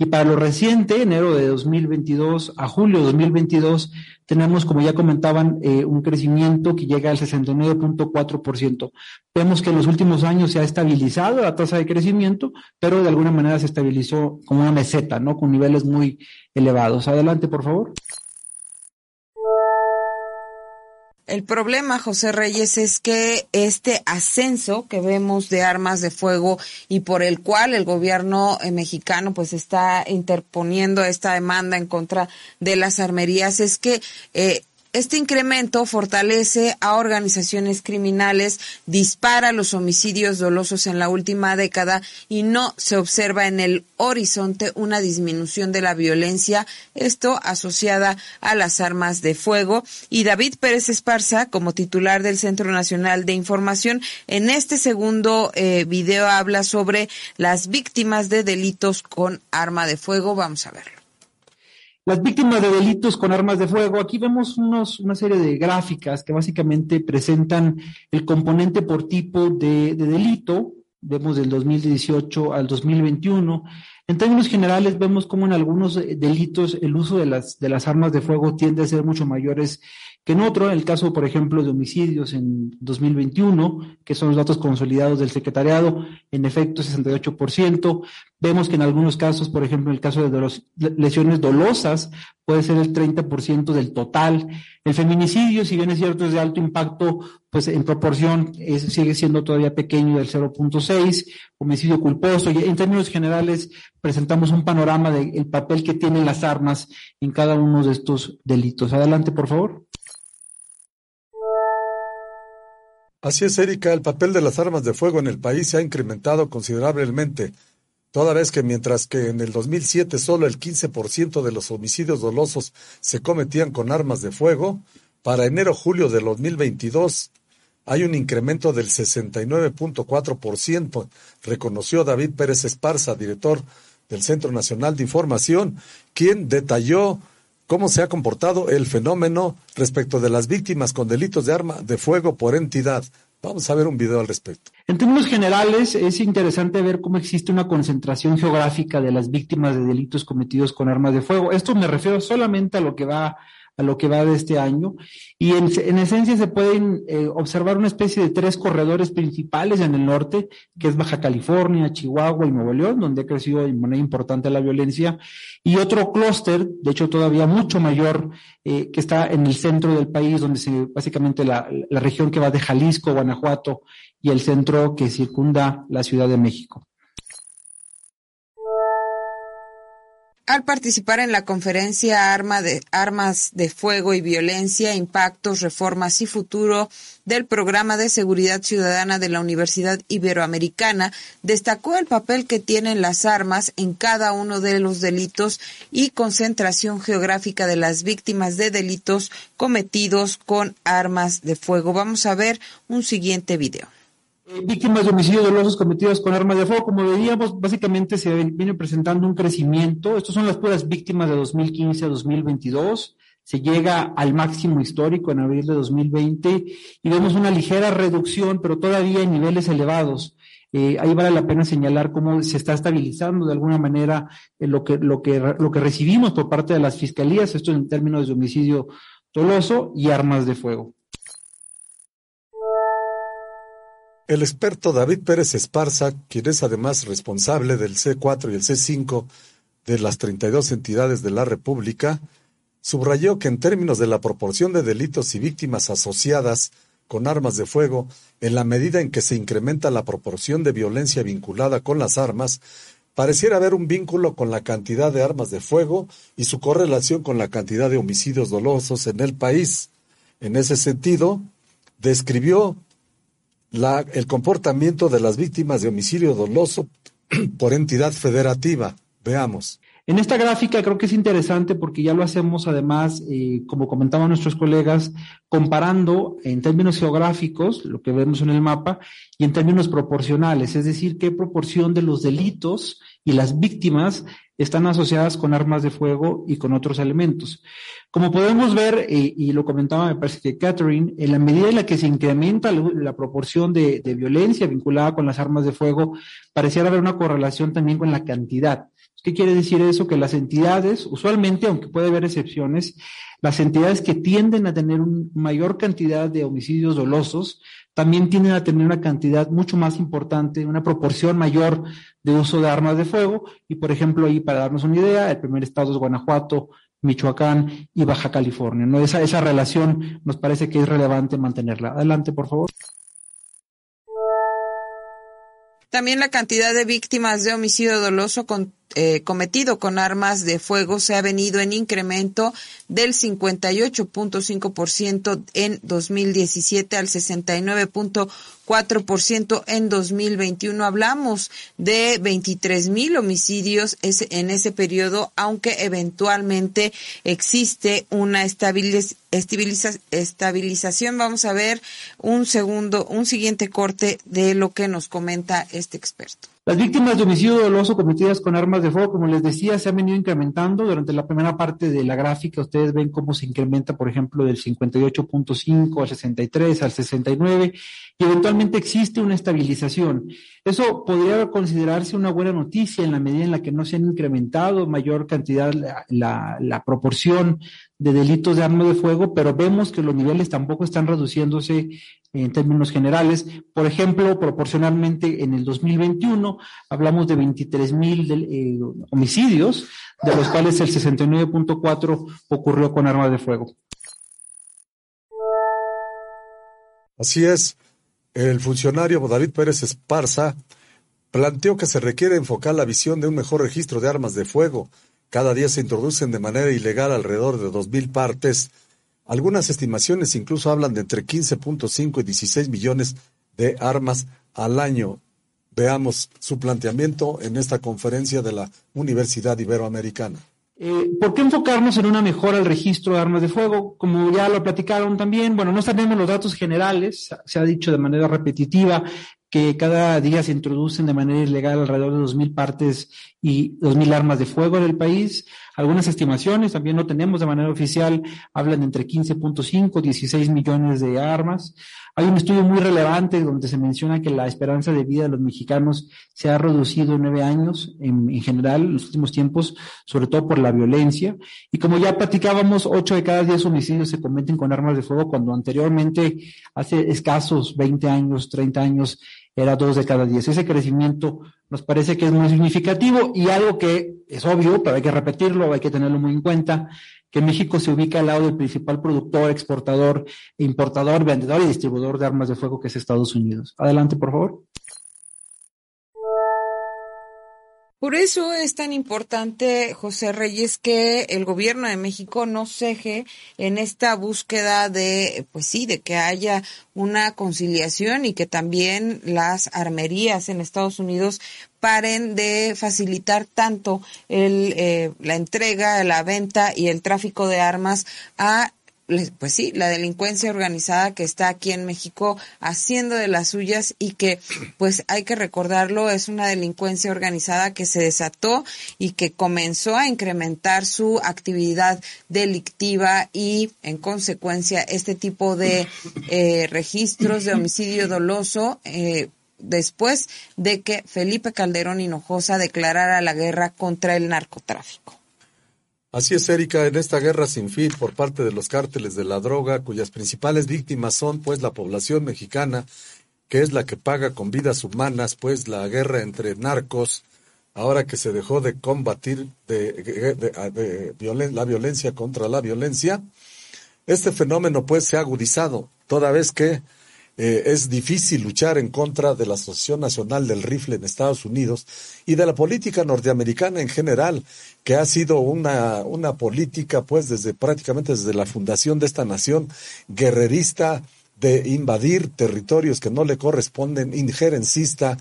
y para lo reciente, enero de 2022 a julio de 2022, tenemos, como ya comentaban, eh, un crecimiento que llega al 69.4%. Vemos que en los últimos años se ha estabilizado la tasa de crecimiento, pero de alguna manera se estabilizó como una meseta, ¿no? Con niveles muy elevados. Adelante, por favor. El problema, José Reyes, es que este ascenso que vemos de armas de fuego y por el cual el gobierno eh, mexicano pues está interponiendo esta demanda en contra de las armerías es que eh, este incremento fortalece a organizaciones criminales, dispara los homicidios dolosos en la última década y no se observa en el horizonte una disminución de la violencia, esto asociada a las armas de fuego. Y David Pérez Esparza, como titular del Centro Nacional de Información, en este segundo eh, video habla sobre las víctimas de delitos con arma de fuego. Vamos a verlo. Las víctimas de delitos con armas de fuego, aquí vemos unos, una serie de gráficas que básicamente presentan el componente por tipo de, de delito, vemos del 2018 al 2021. En términos generales, vemos como en algunos delitos el uso de las, de las armas de fuego tiende a ser mucho mayores que en otro, el caso, por ejemplo, de homicidios en 2021, que son los datos consolidados del secretariado, en efecto 68%. Vemos que en algunos casos, por ejemplo, en el caso de lesiones dolosas, puede ser el 30% del total. El feminicidio, si bien es cierto, es de alto impacto, pues en proporción sigue siendo todavía pequeño del 0.6, homicidio culposo. Y en términos generales, presentamos un panorama del papel que tienen las armas en cada uno de estos delitos. Adelante, por favor. Así es, Erika, el papel de las armas de fuego en el país se ha incrementado considerablemente, toda vez que mientras que en el 2007 solo el 15% de los homicidios dolosos se cometían con armas de fuego, para enero-julio del 2022 hay un incremento del 69.4%, reconoció David Pérez Esparza, director del Centro Nacional de Información, quien detalló cómo se ha comportado el fenómeno respecto de las víctimas con delitos de arma de fuego por entidad. Vamos a ver un video al respecto. En términos generales, es interesante ver cómo existe una concentración geográfica de las víctimas de delitos cometidos con armas de fuego. Esto me refiero solamente a lo que va a lo que va de este año. Y en, en esencia se pueden eh, observar una especie de tres corredores principales en el norte, que es Baja California, Chihuahua y Nuevo León, donde ha crecido de manera importante la violencia, y otro clúster, de hecho todavía mucho mayor, eh, que está en el centro del país, donde se, básicamente la, la región que va de Jalisco, Guanajuato, y el centro que circunda la Ciudad de México. Al participar en la conferencia Arma de, Armas de Fuego y Violencia, Impactos, Reformas y Futuro del Programa de Seguridad Ciudadana de la Universidad Iberoamericana, destacó el papel que tienen las armas en cada uno de los delitos y concentración geográfica de las víctimas de delitos cometidos con armas de fuego. Vamos a ver un siguiente video víctimas de homicidios dolosos cometidos con armas de fuego. Como veíamos, básicamente se viene presentando un crecimiento. Estas son las puras víctimas de 2015 a 2022. Se llega al máximo histórico en abril de 2020 y vemos una ligera reducción, pero todavía en niveles elevados. Eh, ahí vale la pena señalar cómo se está estabilizando de alguna manera eh, lo, que, lo, que, lo que recibimos por parte de las fiscalías, esto en términos de homicidio doloso y armas de fuego. El experto David Pérez Esparza, quien es además responsable del C4 y el C5 de las 32 entidades de la República, subrayó que en términos de la proporción de delitos y víctimas asociadas con armas de fuego, en la medida en que se incrementa la proporción de violencia vinculada con las armas, pareciera haber un vínculo con la cantidad de armas de fuego y su correlación con la cantidad de homicidios dolosos en el país. En ese sentido, describió la, el comportamiento de las víctimas de homicidio doloso por entidad federativa. Veamos. En esta gráfica creo que es interesante porque ya lo hacemos además, eh, como comentaban nuestros colegas, comparando en términos geográficos, lo que vemos en el mapa, y en términos proporcionales, es decir, qué proporción de los delitos y las víctimas están asociadas con armas de fuego y con otros elementos. Como podemos ver, y lo comentaba, me parece que Catherine, en la medida en la que se incrementa la, la proporción de, de, violencia vinculada con las armas de fuego, pareciera haber una correlación también con la cantidad. ¿Qué quiere decir eso? Que las entidades, usualmente, aunque puede haber excepciones, las entidades que tienden a tener una mayor cantidad de homicidios dolosos, también tienden a tener una cantidad mucho más importante, una proporción mayor de uso de armas de fuego. Y, por ejemplo, ahí para darnos una idea, el primer estado es Guanajuato, Michoacán y Baja California. ¿no? Esa, esa relación nos parece que es relevante mantenerla. Adelante, por favor. También la cantidad de víctimas de homicidio doloso con, eh, cometido con armas de fuego se ha venido en incremento del 58.5% en 2017 al 69.4% en 2021. Hablamos de 23 mil homicidios en ese periodo, aunque eventualmente existe una estabiliz estabiliza estabilización. Vamos a ver un segundo, un siguiente corte de lo que nos comenta este experto. Las víctimas de homicidio doloso cometidas con armas de fuego, como les decía, se han venido incrementando. Durante la primera parte de la gráfica, ustedes ven cómo se incrementa, por ejemplo, del 58.5 al 63, al 69, y eventualmente existe una estabilización. Eso podría considerarse una buena noticia en la medida en la que no se han incrementado mayor cantidad la, la, la proporción de delitos de armas de fuego, pero vemos que los niveles tampoco están reduciéndose en términos generales. Por ejemplo, proporcionalmente en el 2021 hablamos de 23 mil eh, homicidios, de los cuales el 69.4 ocurrió con armas de fuego. Así es. El funcionario David Pérez Esparza planteó que se requiere enfocar la visión de un mejor registro de armas de fuego. Cada día se introducen de manera ilegal alrededor de 2.000 partes algunas estimaciones incluso hablan de entre 15.5 y 16 millones de armas al año. Veamos su planteamiento en esta conferencia de la Universidad Iberoamericana. Eh, ¿Por qué enfocarnos en una mejora al registro de armas de fuego? Como ya lo platicaron también, bueno, no tenemos los datos generales, se ha dicho de manera repetitiva que cada día se introducen de manera ilegal alrededor de 2.000 partes y 2.000 armas de fuego en el país. Algunas estimaciones, también no tenemos de manera oficial, hablan de entre 15.5 y 16 millones de armas. Hay un estudio muy relevante donde se menciona que la esperanza de vida de los mexicanos se ha reducido nueve años en, en general en los últimos tiempos, sobre todo por la violencia. Y como ya platicábamos, ocho de cada diez homicidios se cometen con armas de fuego, cuando anteriormente, hace escasos 20 años, 30 años, era dos de cada diez. Ese crecimiento nos parece que es muy significativo y algo que es obvio, pero hay que repetirlo, hay que tenerlo muy en cuenta, que México se ubica al lado del principal productor, exportador, importador, vendedor y distribuidor de armas de fuego que es Estados Unidos. Adelante, por favor. Por eso es tan importante, José Reyes, que el gobierno de México no ceje en esta búsqueda de, pues sí, de que haya una conciliación y que también las armerías en Estados Unidos paren de facilitar tanto el, eh, la entrega, la venta y el tráfico de armas a pues sí, la delincuencia organizada que está aquí en México haciendo de las suyas y que, pues hay que recordarlo, es una delincuencia organizada que se desató y que comenzó a incrementar su actividad delictiva y, en consecuencia, este tipo de eh, registros de homicidio doloso, eh, después de que Felipe Calderón Hinojosa declarara la guerra contra el narcotráfico. Así es, Erika, en esta guerra sin fin por parte de los cárteles de la droga, cuyas principales víctimas son pues la población mexicana, que es la que paga con vidas humanas pues la guerra entre narcos, ahora que se dejó de combatir de, de, de la violencia contra la violencia, este fenómeno pues se ha agudizado, toda vez que eh, es difícil luchar en contra de la Asociación Nacional del Rifle en Estados Unidos y de la política norteamericana en general, que ha sido una, una política, pues, desde prácticamente desde la fundación de esta nación, guerrerista, de invadir territorios que no le corresponden, injerencista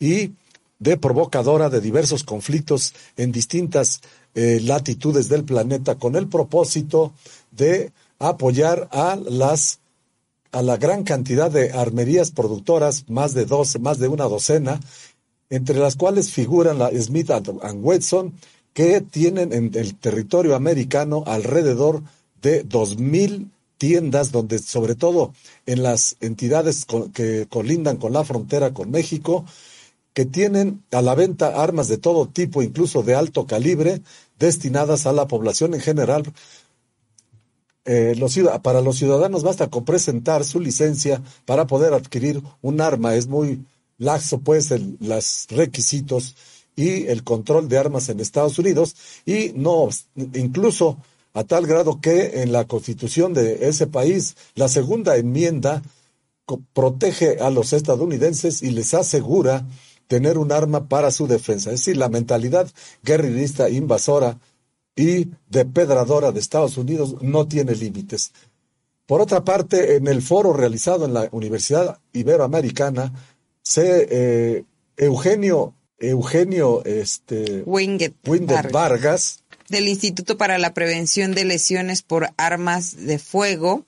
y de provocadora de diversos conflictos en distintas eh, latitudes del planeta con el propósito de apoyar a las a la gran cantidad de armerías productoras, más de dos, más de una docena, entre las cuales figuran la Smith and Wesson, que tienen en el territorio americano alrededor de dos mil tiendas donde sobre todo en las entidades que colindan con la frontera con México, que tienen a la venta armas de todo tipo, incluso de alto calibre, destinadas a la población en general. Eh, los, para los ciudadanos basta con presentar su licencia para poder adquirir un arma. Es muy laxo, pues, los requisitos y el control de armas en Estados Unidos. Y no, incluso a tal grado que en la constitución de ese país, la segunda enmienda protege a los estadounidenses y les asegura tener un arma para su defensa. Es decir, la mentalidad guerrerista invasora y depredadora de Estados Unidos no tiene límites. Por otra parte, en el foro realizado en la Universidad Iberoamericana, se, eh, Eugenio, Eugenio este, Winget, Vargas, del Instituto para la Prevención de Lesiones por Armas de Fuego,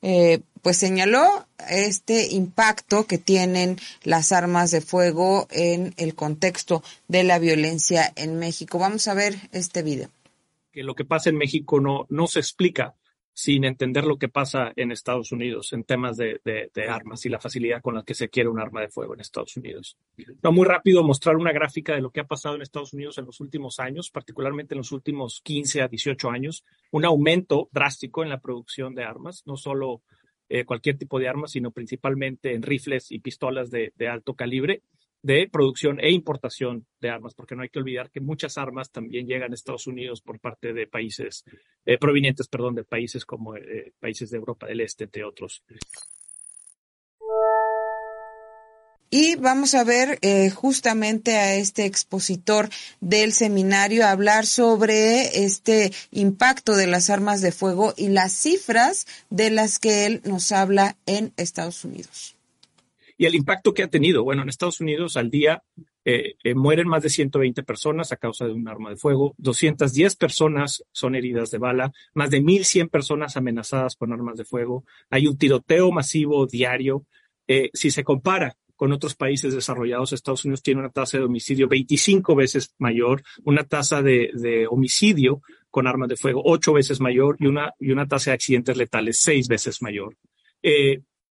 eh, pues señaló este impacto que tienen las armas de fuego en el contexto de la violencia en México. Vamos a ver este video. Que lo que pasa en México no, no se explica sin entender lo que pasa en Estados Unidos en temas de, armas y la facilidad con la que se quiere un arma de fuego en Estados Unidos. No, muy rápido mostrar una gráfica de lo que ha pasado en Estados Unidos en los últimos años, particularmente en los últimos 15 a 18 años, un aumento drástico en la producción de armas, no solo eh, cualquier tipo de armas, sino principalmente en rifles y pistolas de alto calibre de producción e importación de armas, porque no hay que olvidar que muchas armas también llegan a Estados Unidos por parte de países eh, provenientes, perdón, de países como eh, países de Europa del Este, entre otros. Y vamos a ver eh, justamente a este expositor del seminario hablar sobre este impacto de las armas de fuego y las cifras de las que él nos habla en Estados Unidos. Y el impacto que ha tenido, bueno, en Estados Unidos al día eh, eh, mueren más de 120 personas a causa de un arma de fuego, 210 personas son heridas de bala, más de 1.100 personas amenazadas con armas de fuego, hay un tiroteo masivo diario. Eh, si se compara con otros países desarrollados, Estados Unidos tiene una tasa de homicidio 25 veces mayor, una tasa de, homicidio con armas de fuego ocho veces mayor y una, y una tasa de accidentes letales seis veces mayor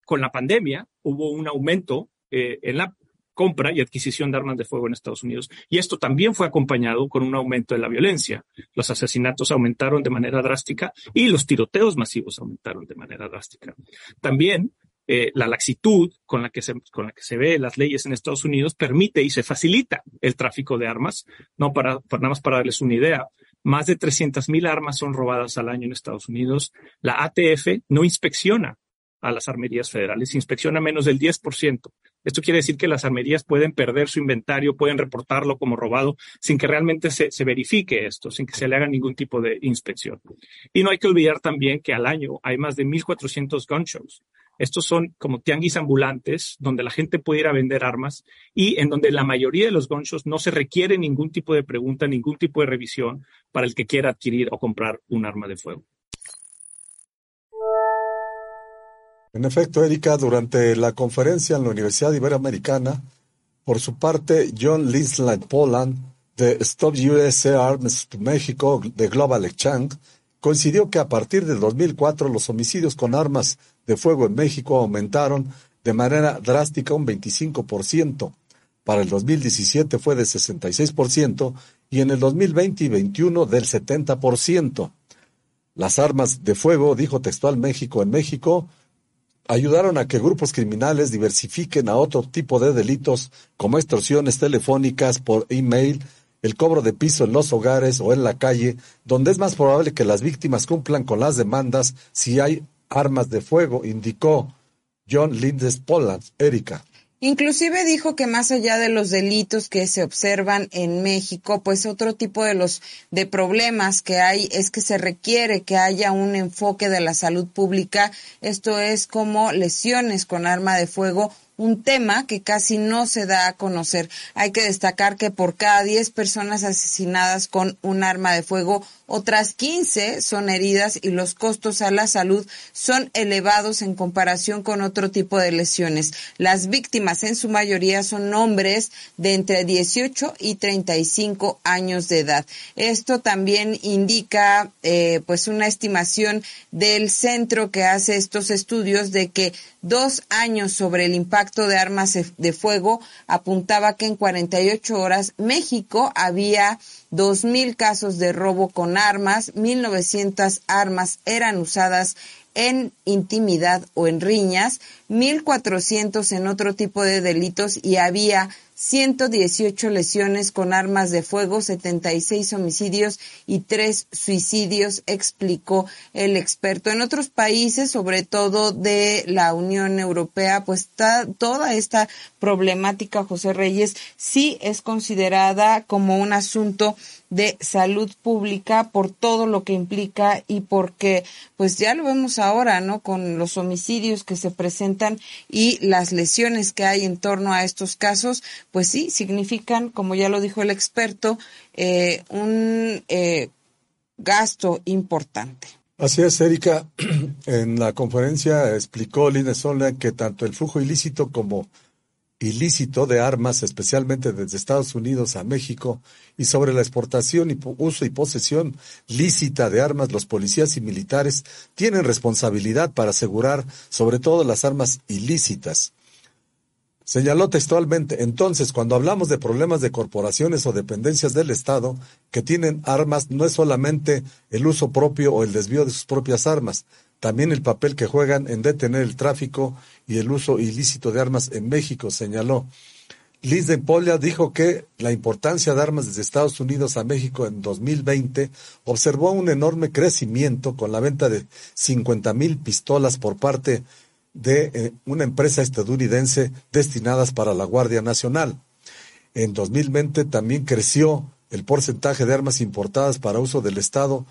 con la pandemia hubo un aumento eh, en la compra y adquisición de armas de fuego en Estados Unidos. Y esto también fue acompañado con un aumento de la violencia. Los asesinatos aumentaron de manera drástica y los tiroteos masivos aumentaron de manera drástica. También eh, la laxitud con la, que se, con la que se ve las leyes en Estados Unidos permite y se facilita el tráfico de armas. No para, para nada más para darles una idea. Más de 300 mil armas son robadas al año en Estados Unidos. La ATF no inspecciona a las armerías federales, inspecciona menos del 10%. Esto quiere decir que las armerías pueden perder su inventario, pueden reportarlo como robado sin que realmente se, se, verifique esto, sin que se le haga ningún tipo de inspección. Y no hay que olvidar también que al año hay más de 1.400 gun shows. Estos son como tianguis ambulantes donde la gente puede ir a vender armas y en donde la mayoría de los gun shows no se requiere ningún tipo de pregunta, ningún tipo de revisión para el que quiera adquirir o comprar un arma de fuego. En efecto, Erika, durante la conferencia en la Universidad Iberoamericana, por su parte, John Linsland Poland, de Stop USA Arms to México, de Global Exchange, coincidió que a partir del 2004 los homicidios con armas de fuego en México aumentaron de manera drástica un 25%. Para el 2017 fue de 66% y en el 2020 y 2021 del 70%. Las armas de fuego, dijo textual México en México, ayudaron a que grupos criminales diversifiquen a otro tipo de delitos como extorsiones telefónicas por email, el cobro de piso en los hogares o en la calle, donde es más probable que las víctimas cumplan con las demandas si hay armas de fuego, indicó John Lindes Poland, Erika. Inclusive dijo que más allá de los delitos que se observan en México, pues otro tipo de los de problemas que hay es que se requiere que haya un enfoque de la salud pública, esto es como lesiones con arma de fuego un tema que casi no se da a conocer. Hay que destacar que por cada 10 personas asesinadas con un arma de fuego, otras 15 son heridas y los costos a la salud son elevados en comparación con otro tipo de lesiones. Las víctimas en su mayoría son hombres de entre 18 y 35 años de edad. Esto también indica eh, pues una estimación del centro que hace estos estudios de que dos años sobre el impacto de armas de fuego apuntaba que en 48 horas México había 2.000 casos de robo con armas, 1.900 armas eran usadas en intimidad o en riñas, 1.400 en otro tipo de delitos y había 118 lesiones con armas de fuego, 76 homicidios y 3 suicidios, explicó el experto. En otros países, sobre todo de la Unión Europea, pues toda esta problemática, José Reyes, sí es considerada como un asunto de salud pública por todo lo que implica y porque pues ya lo vemos ahora, ¿no? Con los homicidios que se presentan y las lesiones que hay en torno a estos casos, pues sí, significan, como ya lo dijo el experto, eh, un eh, gasto importante. Así es, Erika. En la conferencia explicó Lina Sola que tanto el flujo ilícito como ilícito de armas, especialmente desde Estados Unidos a México, y sobre la exportación y uso y posesión lícita de armas, los policías y militares tienen responsabilidad para asegurar sobre todo las armas ilícitas. Señaló textualmente, entonces, cuando hablamos de problemas de corporaciones o dependencias del Estado que tienen armas, no es solamente el uso propio o el desvío de sus propias armas, también el papel que juegan en detener el tráfico y el uso ilícito de armas en México, señaló. Liz de Polia dijo que la importancia de armas desde Estados Unidos a México en 2020 observó un enorme crecimiento con la venta de 50 mil pistolas por parte de eh, una empresa estadounidense destinadas para la Guardia Nacional. En 2020 también creció el porcentaje de armas importadas para uso del Estado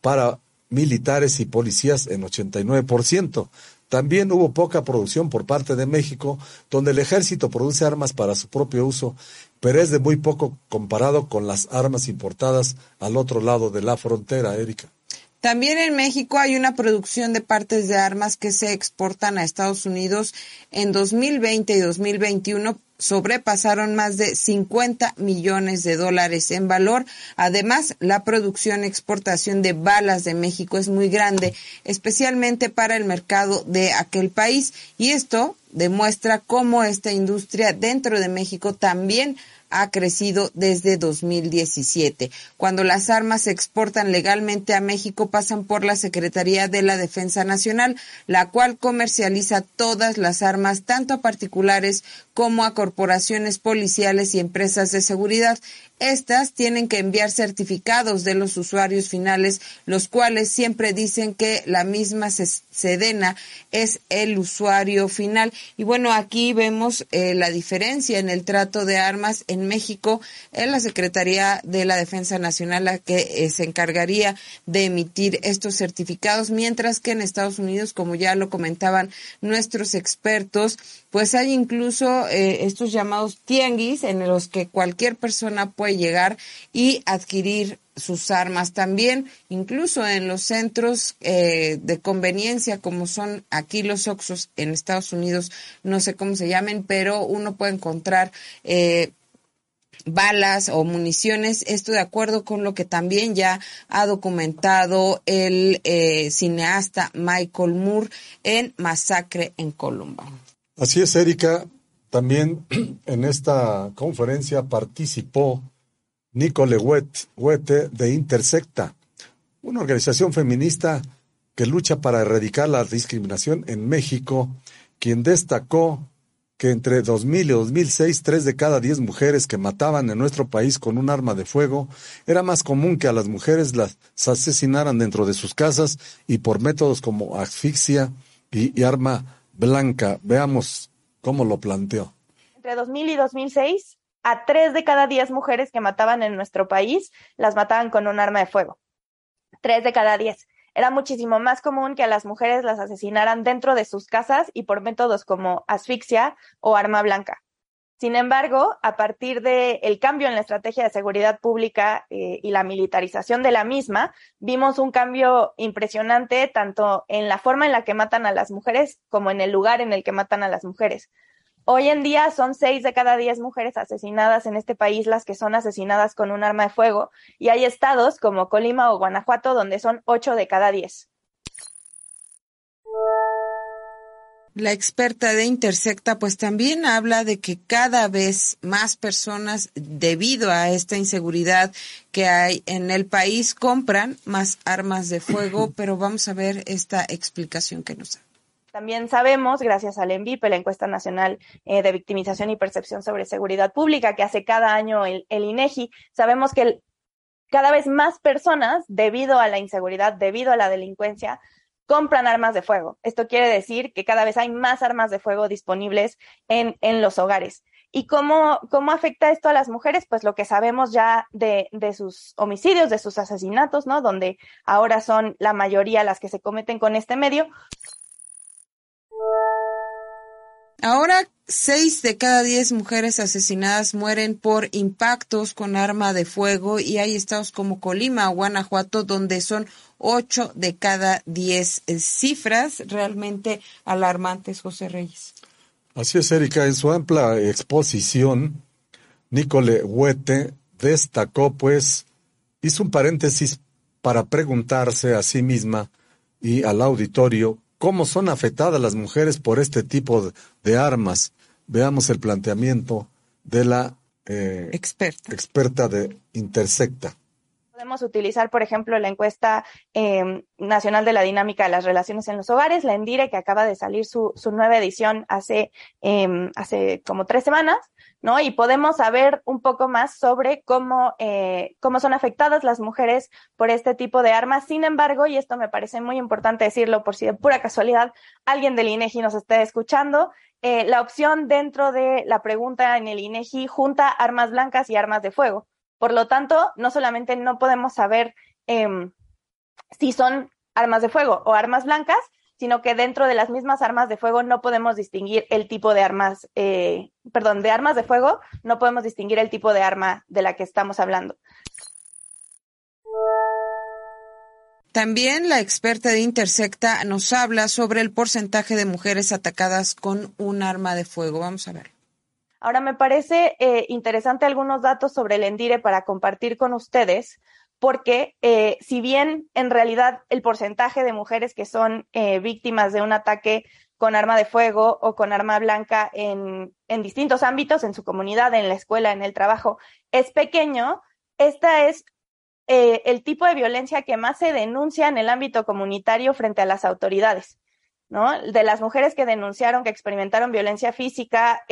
para militares y policías en 89%. También hubo poca producción por parte de México, donde el ejército produce armas para su propio uso, pero es de muy poco comparado con las armas importadas al otro lado de la frontera, Erika. También en México hay una producción de partes de armas que se exportan a Estados Unidos en 2020 y 2021 sobrepasaron más de 50 millones de dólares en valor. Además, la producción exportación de balas de México es muy grande, especialmente para el mercado de aquel país. Y esto demuestra cómo esta industria dentro de México también ha crecido desde 2017. Cuando las armas se exportan legalmente a México pasan por la Secretaría de la Defensa Nacional, la cual comercializa todas las armas tanto a particulares como a corporaciones policiales y empresas de seguridad. Estas tienen que enviar certificados de los usuarios finales, los cuales siempre dicen que la misma Sedena es el usuario final. Y bueno, aquí vemos eh, la diferencia en el trato de armas en México. En la Secretaría de la Defensa Nacional la que eh, se encargaría de emitir estos certificados, mientras que en Estados Unidos, como ya lo comentaban nuestros expertos, pues hay incluso eh, estos llamados tianguis en los que cualquier persona puede llegar y adquirir sus armas también, incluso en los centros eh, de conveniencia como son aquí los Oxos en Estados Unidos, no sé cómo se llamen, pero uno puede encontrar eh, balas o municiones, esto de acuerdo con lo que también ya ha documentado el eh, cineasta Michael Moore en Masacre en Columba. Así es, Erika. También en esta conferencia participó Nicole Huete de Intersecta, una organización feminista que lucha para erradicar la discriminación en México, quien destacó que entre 2000 y 2006, tres de cada diez mujeres que mataban en nuestro país con un arma de fuego, era más común que a las mujeres las asesinaran dentro de sus casas y por métodos como asfixia y, arma blanca. Veamos cómo lo planteó. Entre 2000 y 2006, a tres de cada diez mujeres que mataban en nuestro país las mataban con un arma de fuego. Tres de cada diez. era muchísimo más común que a las mujeres las asesinaran dentro de sus casas y por métodos como asfixia o arma blanca. Sin embargo, a partir del cambio en la estrategia de seguridad pública eh, y la militarización de la misma, vimos un cambio impresionante tanto en la forma en la que matan a las mujeres como en el lugar en el que matan a las mujeres. Hoy en día son seis de cada diez mujeres asesinadas en este país las que son asesinadas con un arma de fuego y hay estados como Colima o Guanajuato donde son ocho de cada diez. La experta de Intersecta pues también habla de que cada vez más personas debido a esta inseguridad que hay en el país compran más armas de fuego, pero vamos a ver esta explicación que nos da. También sabemos, gracias al ENVIPE, la encuesta nacional eh, de victimización y percepción sobre seguridad pública que hace cada año el, INEGI, sabemos que cada vez más personas, debido a la inseguridad, debido a la delincuencia, compran armas de fuego. Esto quiere decir que cada vez hay más armas de fuego disponibles en, en los hogares. ¿Y cómo, cómo afecta esto a las mujeres? Pues lo que sabemos ya de, de sus homicidios, de sus asesinatos, ¿no? Donde ahora son la mayoría las que se cometen con este medio. Ahora, seis de cada diez mujeres asesinadas mueren por impactos con arma de fuego y hay estados como Colima o Guanajuato donde son ocho de cada diez cifras realmente alarmantes, José Reyes. Así es, Erika. En su amplia exposición, Nicole Huete destacó, pues, hizo un paréntesis para preguntarse a sí misma y al auditorio cómo son afectadas las mujeres por este tipo de armas. Veamos el planteamiento de la eh, experta. experta de Intersecta. Podemos utilizar, por ejemplo, la encuesta eh, nacional de la dinámica de las relaciones en los hogares, la ENDIRE, que acaba de salir su, su nueva edición hace, eh, hace como tres semanas, ¿no? Y podemos saber un poco más sobre cómo, eh, cómo son afectadas las mujeres por este tipo de armas. Sin embargo, y esto me parece muy importante decirlo por si de pura casualidad alguien del INEGI nos esté escuchando, eh, la opción dentro de la pregunta en el INEGI junta armas blancas y armas de fuego. Por lo tanto, no solamente no podemos saber eh, si son armas de fuego o armas blancas, sino que dentro de las mismas armas de fuego no podemos distinguir el tipo de armas, eh, perdón, de armas de fuego, no podemos distinguir el tipo de arma de la que estamos hablando. También la experta de Intersecta nos habla sobre el porcentaje de mujeres atacadas con un arma de fuego. Vamos a ver. Ahora, me parece eh, interesante algunos datos sobre el Endire para compartir con ustedes, porque eh, si bien en realidad el porcentaje de mujeres que son eh, víctimas de un ataque con arma de fuego o con arma blanca en, en, distintos ámbitos, en su comunidad, en la escuela, en el trabajo, es pequeño, esta es el tipo de violencia que más se denuncia en el ámbito comunitario frente a las autoridades, ¿no? De las mujeres que denunciaron que experimentaron violencia física,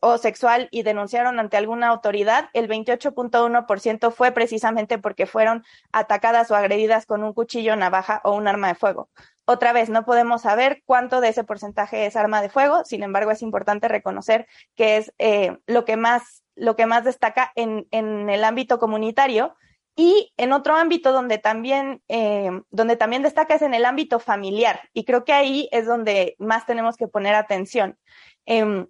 o sexual y denunciaron ante alguna autoridad, el 28.1% fue precisamente porque fueron atacadas o agredidas con un cuchillo, navaja o un arma de fuego. Otra vez, no podemos saber cuánto de ese porcentaje es arma de fuego, sin embargo, es importante reconocer que es eh, lo, que más, lo que más destaca en, en el ámbito comunitario. Y en otro ámbito donde también, eh, donde también destaca es en el ámbito familiar. Y creo que ahí es donde más tenemos que poner atención. Eh,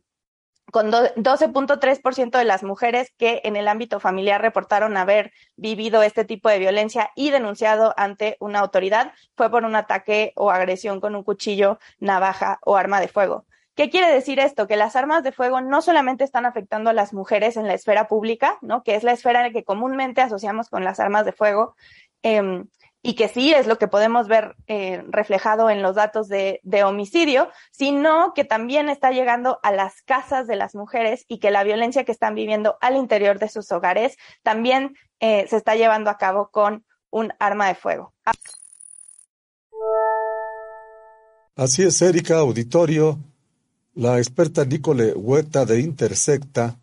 con 12.3% de las mujeres que en el ámbito familiar reportaron haber vivido este tipo de violencia y denunciado ante una autoridad fue por un ataque o agresión con un cuchillo, navaja o arma de fuego. ¿Qué quiere decir esto? Que las armas de fuego no solamente están afectando a las mujeres en la esfera pública, ¿no? Que es la esfera en que comúnmente asociamos con las armas de fuego, eh, y que sí es lo que podemos ver eh, reflejado en los datos de, homicidio, sino que también está llegando a las casas de las mujeres y que la violencia que están viviendo al interior de sus hogares también eh, se está llevando a cabo con un arma de fuego. Así es, Erika, auditorio. La experta Nicole Huerta de Intersecta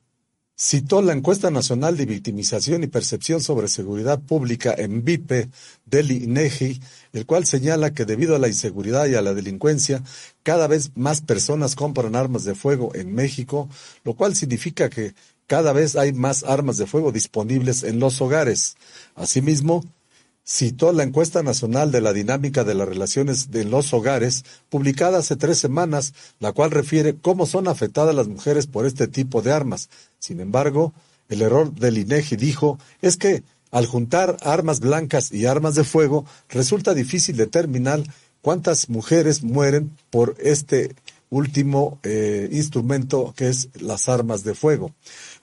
citó la encuesta nacional de victimización y percepción sobre seguridad pública en VIPE del INEGI, el cual señala que debido a la inseguridad y a la delincuencia, cada vez más personas compran armas de fuego en México, lo cual significa que cada vez hay más armas de fuego disponibles en los hogares. Asimismo, citó la encuesta nacional de la dinámica de las relaciones de los hogares, publicada hace tres semanas, la cual refiere cómo son afectadas las mujeres por este tipo de armas. Sin embargo, el error del INEGI dijo es que al juntar armas blancas y armas de fuego, resulta difícil determinar cuántas mujeres mueren por este último eh, instrumento que es las armas de fuego.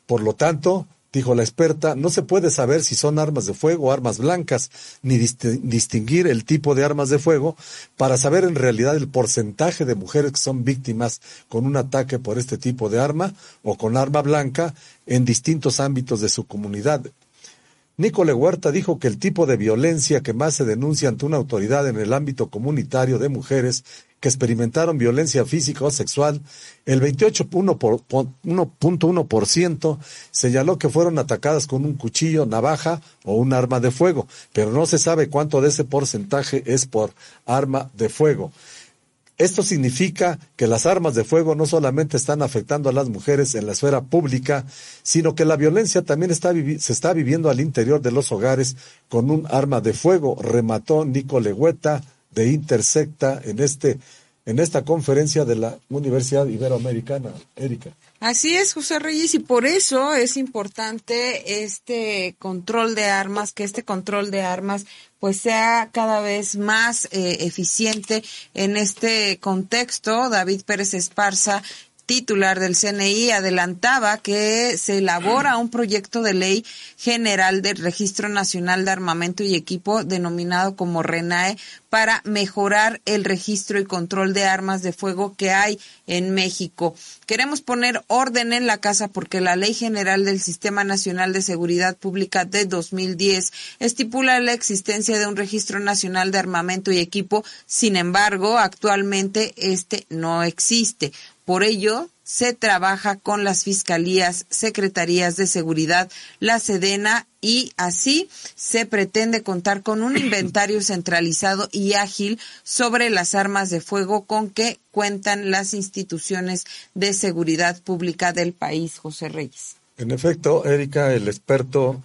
Por lo tanto, dijo la experta, no se puede saber si son armas de fuego o armas blancas, ni distinguir el tipo de armas de fuego para saber en realidad el porcentaje de mujeres que son víctimas con un ataque por este tipo de arma o con arma blanca en distintos ámbitos de su comunidad. Nicole Huerta dijo que el tipo de violencia que más se denuncia ante una autoridad en el ámbito comunitario de mujeres que experimentaron violencia física o sexual, el 28.1% señaló que fueron atacadas con un cuchillo, navaja o un arma de fuego, pero no se sabe cuánto de ese porcentaje es por arma de fuego. Esto significa que las armas de fuego no solamente están afectando a las mujeres en la esfera pública, sino que la violencia también está se está viviendo al interior de los hogares con un arma de fuego, remató Nicole Hueta de Intersecta en este en esta conferencia de la Universidad Iberoamericana. Erika. Así es, José Reyes, y por eso es importante este control de armas, que este control de armas pues sea cada vez más eh, eficiente en este contexto. David Pérez Esparza titular del CNI adelantaba que se elabora un proyecto de ley general del Registro Nacional de Armamento y Equipo denominado como RENAE para mejorar el registro y control de armas de fuego que hay en México. Queremos poner orden en la casa porque la Ley General del Sistema Nacional de Seguridad Pública de 2010 estipula la existencia de un Registro Nacional de Armamento y Equipo. Sin embargo, actualmente este no existe. Por ello, se trabaja con las fiscalías, secretarías de seguridad, la Sedena y así se pretende contar con un inventario centralizado y ágil sobre las armas de fuego con que cuentan las instituciones de seguridad pública del país, José Reyes. En efecto, Erika, el experto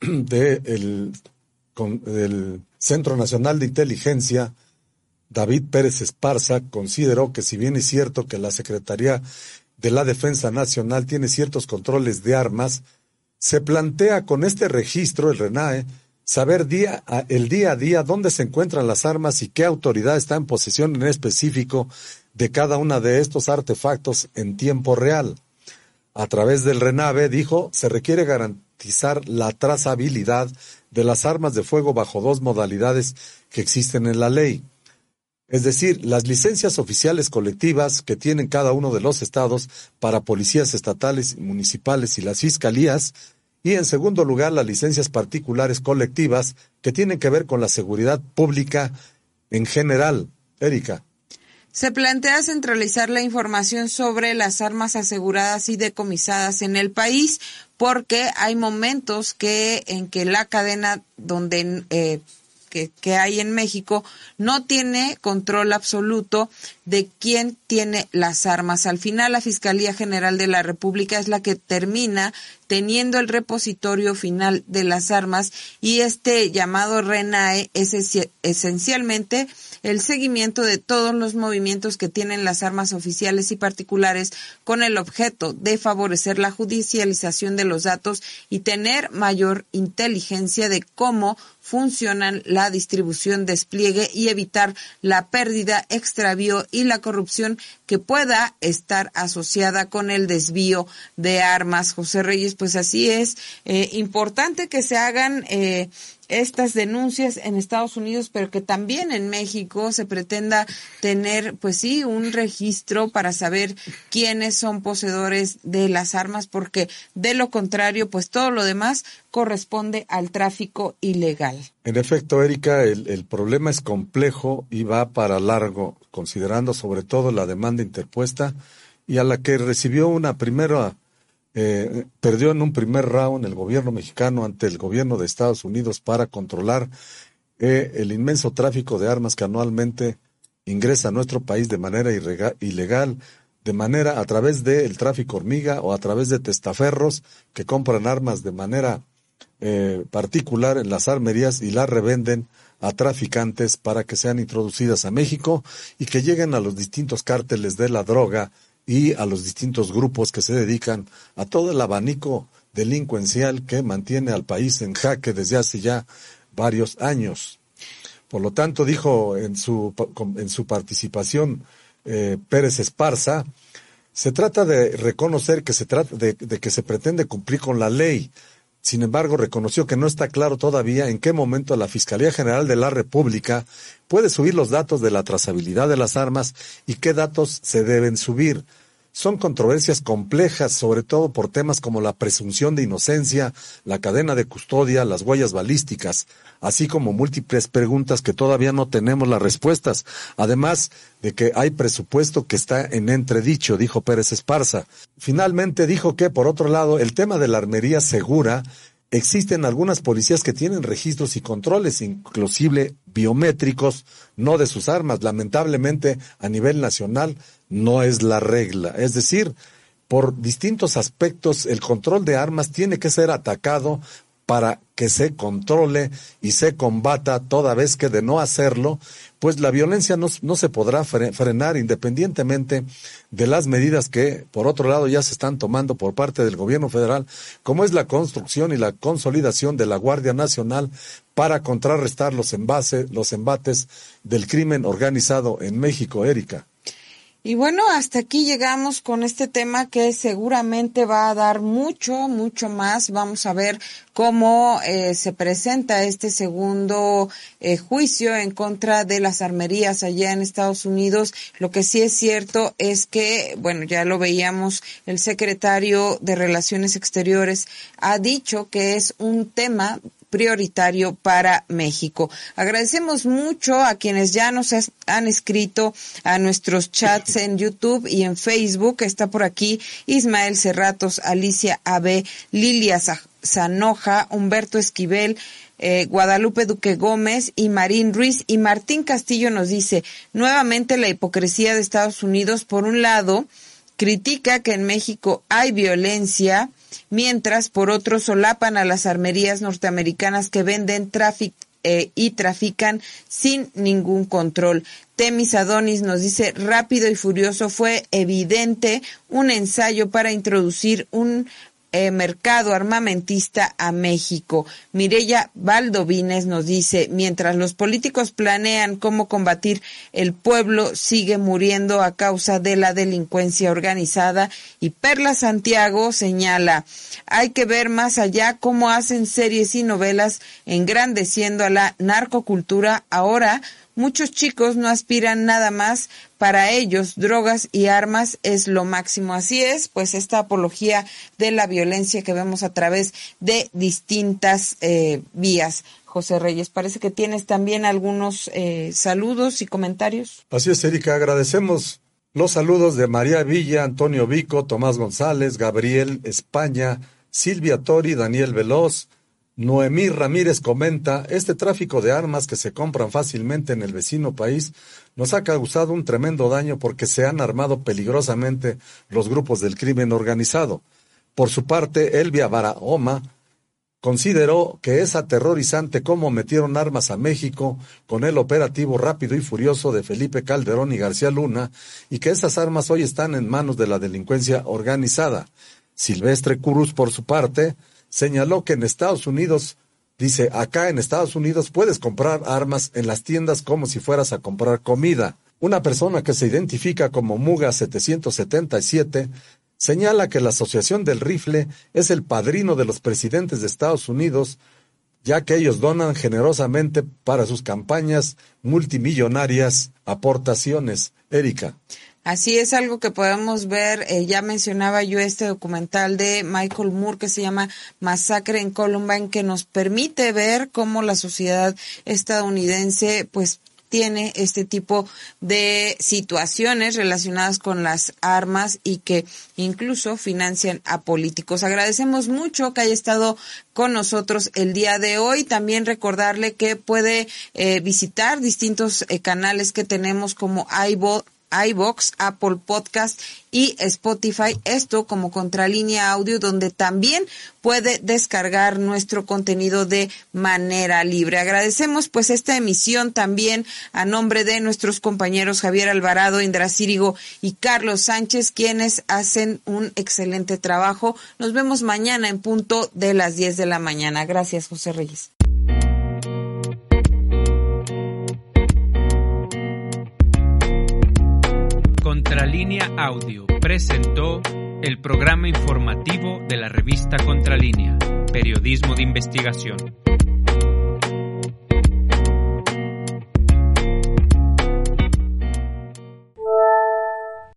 del Centro Nacional de Inteligencia, David Pérez Esparza consideró que si bien es cierto que la Secretaría de la Defensa Nacional tiene ciertos controles de armas, se plantea con este registro, el RENAE, saber día el día a día dónde se encuentran las armas y qué autoridad está en posesión en específico de cada una de estos artefactos en tiempo real. A través del RENAVE, dijo, se requiere garantizar la trazabilidad de las armas de fuego bajo dos modalidades que existen en la ley es decir, las licencias oficiales colectivas que tienen cada uno de los estados para policías estatales, municipales y las fiscalías, y en segundo lugar las licencias particulares colectivas que tienen que ver con la seguridad pública en general. Erika. Se plantea centralizar la información sobre las armas aseguradas y decomisadas en el país porque hay momentos que en que la cadena donde eh, que, hay en México no tiene control absoluto de quién tiene las armas. Al final, la Fiscalía General de la República es la que termina teniendo el repositorio final de las armas y este llamado RENAE es esencialmente el seguimiento de todos los movimientos que tienen las armas oficiales y particulares con el objeto de favorecer la judicialización de los datos y tener mayor inteligencia de cómo funcionan la distribución, despliegue y evitar la pérdida, extravío y la corrupción que pueda estar asociada con el desvío de armas. José Reyes, pues así es. Eh, importante que se hagan eh, estas denuncias en Estados Unidos, pero que también en México se pretenda tener, pues sí, un registro para saber quiénes son poseedores de las armas, porque de lo contrario, pues todo lo demás corresponde al tráfico ilegal. En efecto, Erika, el, el problema es complejo y va para largo, considerando sobre todo la demanda interpuesta y a la que recibió una primera eh, perdió en un primer round el gobierno mexicano ante el gobierno de Estados Unidos para controlar eh, el inmenso tráfico de armas que anualmente ingresa a nuestro país de manera ilegal, de manera a través del tráfico hormiga o a través de testaferros que compran armas de manera eh, particular en las armerías y las revenden a traficantes para que sean introducidas a México y que lleguen a los distintos cárteles de la droga y a los distintos grupos que se dedican a todo el abanico delincuencial que mantiene al país en jaque desde hace ya varios años. Por lo tanto, dijo en su, en su participación eh, Pérez Esparza, se trata de reconocer que se trata de, de que se pretende cumplir con la ley, sin embargo, reconoció que no está claro todavía en qué momento la Fiscalía General de la República puede subir los datos de la trazabilidad de las armas y qué datos se deben subir. Son controversias complejas, sobre todo por temas como la presunción de inocencia, la cadena de custodia, las huellas balísticas, así como múltiples preguntas que todavía no tenemos las respuestas, además de que hay presupuesto que está en entredicho, dijo Pérez Esparza. Finalmente dijo que, por otro lado, el tema de la armería segura Existen algunas policías que tienen registros y controles, inclusive biométricos, no de sus armas. Lamentablemente, a nivel nacional, no es la regla. Es decir, por distintos aspectos, el control de armas tiene que ser atacado para que se controle y se combata toda vez que de no hacerlo, pues la violencia no, no, se podrá frenar independientemente de las medidas que, por otro lado, ya se están tomando por parte del gobierno federal, como es la construcción y la consolidación de la Guardia Nacional para contrarrestar los, envases, los embates del crimen organizado en México, Erika. Y bueno, hasta aquí llegamos con este tema que seguramente va a dar mucho, mucho más. Vamos a ver cómo eh, se presenta este segundo eh, juicio en contra de las armerías allá en Estados Unidos. Lo que sí es cierto es que, bueno, ya lo veíamos, el secretario de Relaciones Exteriores ha dicho que es un tema prioritario para México. Agradecemos mucho a quienes ya nos han escrito a nuestros chats en YouTube y en Facebook. Está por aquí Ismael Cerratos, Alicia Abe, Lilia Zanoja, Humberto Esquivel, eh, Guadalupe Duque Gómez y Marín Ruiz y Martín Castillo nos dice nuevamente la hipocresía de Estados Unidos. Por un lado, critica que en México hay violencia mientras por otro solapan a las armerías norteamericanas que venden tráfico eh, y trafican sin ningún control. Temis Adonis nos dice, rápido y furioso fue evidente un ensayo para introducir un eh, mercado armamentista a México. Mirella Valdovines nos dice, mientras los políticos planean cómo combatir, el pueblo sigue muriendo a causa de la delincuencia organizada. Y Perla Santiago señala, hay que ver más allá cómo hacen series y novelas engrandeciendo a la narcocultura ahora Muchos chicos no aspiran nada más. Para ellos, drogas y armas es lo máximo. Así es, pues esta apología de la violencia que vemos a través de distintas eh, vías. José Reyes, parece que tienes también algunos eh, saludos y comentarios. Así es, Erika, agradecemos los saludos de María Villa, Antonio Vico, Tomás González, Gabriel España, Silvia Tori, Daniel Veloz, Noemí Ramírez comenta, este tráfico de armas que se compran fácilmente en el vecino país nos ha causado un tremendo daño porque se han armado peligrosamente los grupos del crimen organizado. Por su parte, Elvia Barahoma consideró que es aterrorizante cómo metieron armas a México con el operativo rápido y furioso de Felipe Calderón y García Luna y que esas armas hoy están en manos de la delincuencia organizada. Silvestre Cruz, por su parte, señaló que en Estados Unidos, dice, acá en Estados Unidos puedes comprar armas en las tiendas como si fueras a comprar comida. Una persona que se identifica como Muga 777 señala que la Asociación del Rifle es el padrino de los presidentes de Estados Unidos, ya que ellos donan generosamente para sus campañas multimillonarias aportaciones. Erika. Así es algo que podemos ver, eh, ya mencionaba yo este documental de Michael Moore que se llama Masacre en Columbine, que nos permite ver cómo la sociedad estadounidense pues tiene este tipo de situaciones relacionadas con las armas y que incluso financian a políticos. Agradecemos mucho que haya estado con nosotros el día de hoy. También recordarle que puede eh, visitar distintos eh, canales que tenemos como iVox iBox, Apple Podcast y Spotify. Esto como Contralínea Audio, donde también puede descargar nuestro contenido de manera libre. Agradecemos pues esta emisión también a nombre de nuestros compañeros Javier Alvarado, Indra Círigo y Carlos Sánchez, quienes hacen un excelente trabajo. Nos vemos mañana en punto de las 10 de la mañana. Gracias, José Reyes. Contralínea Audio presentó el programa informativo de la revista Contralínea, Periodismo de Investigación.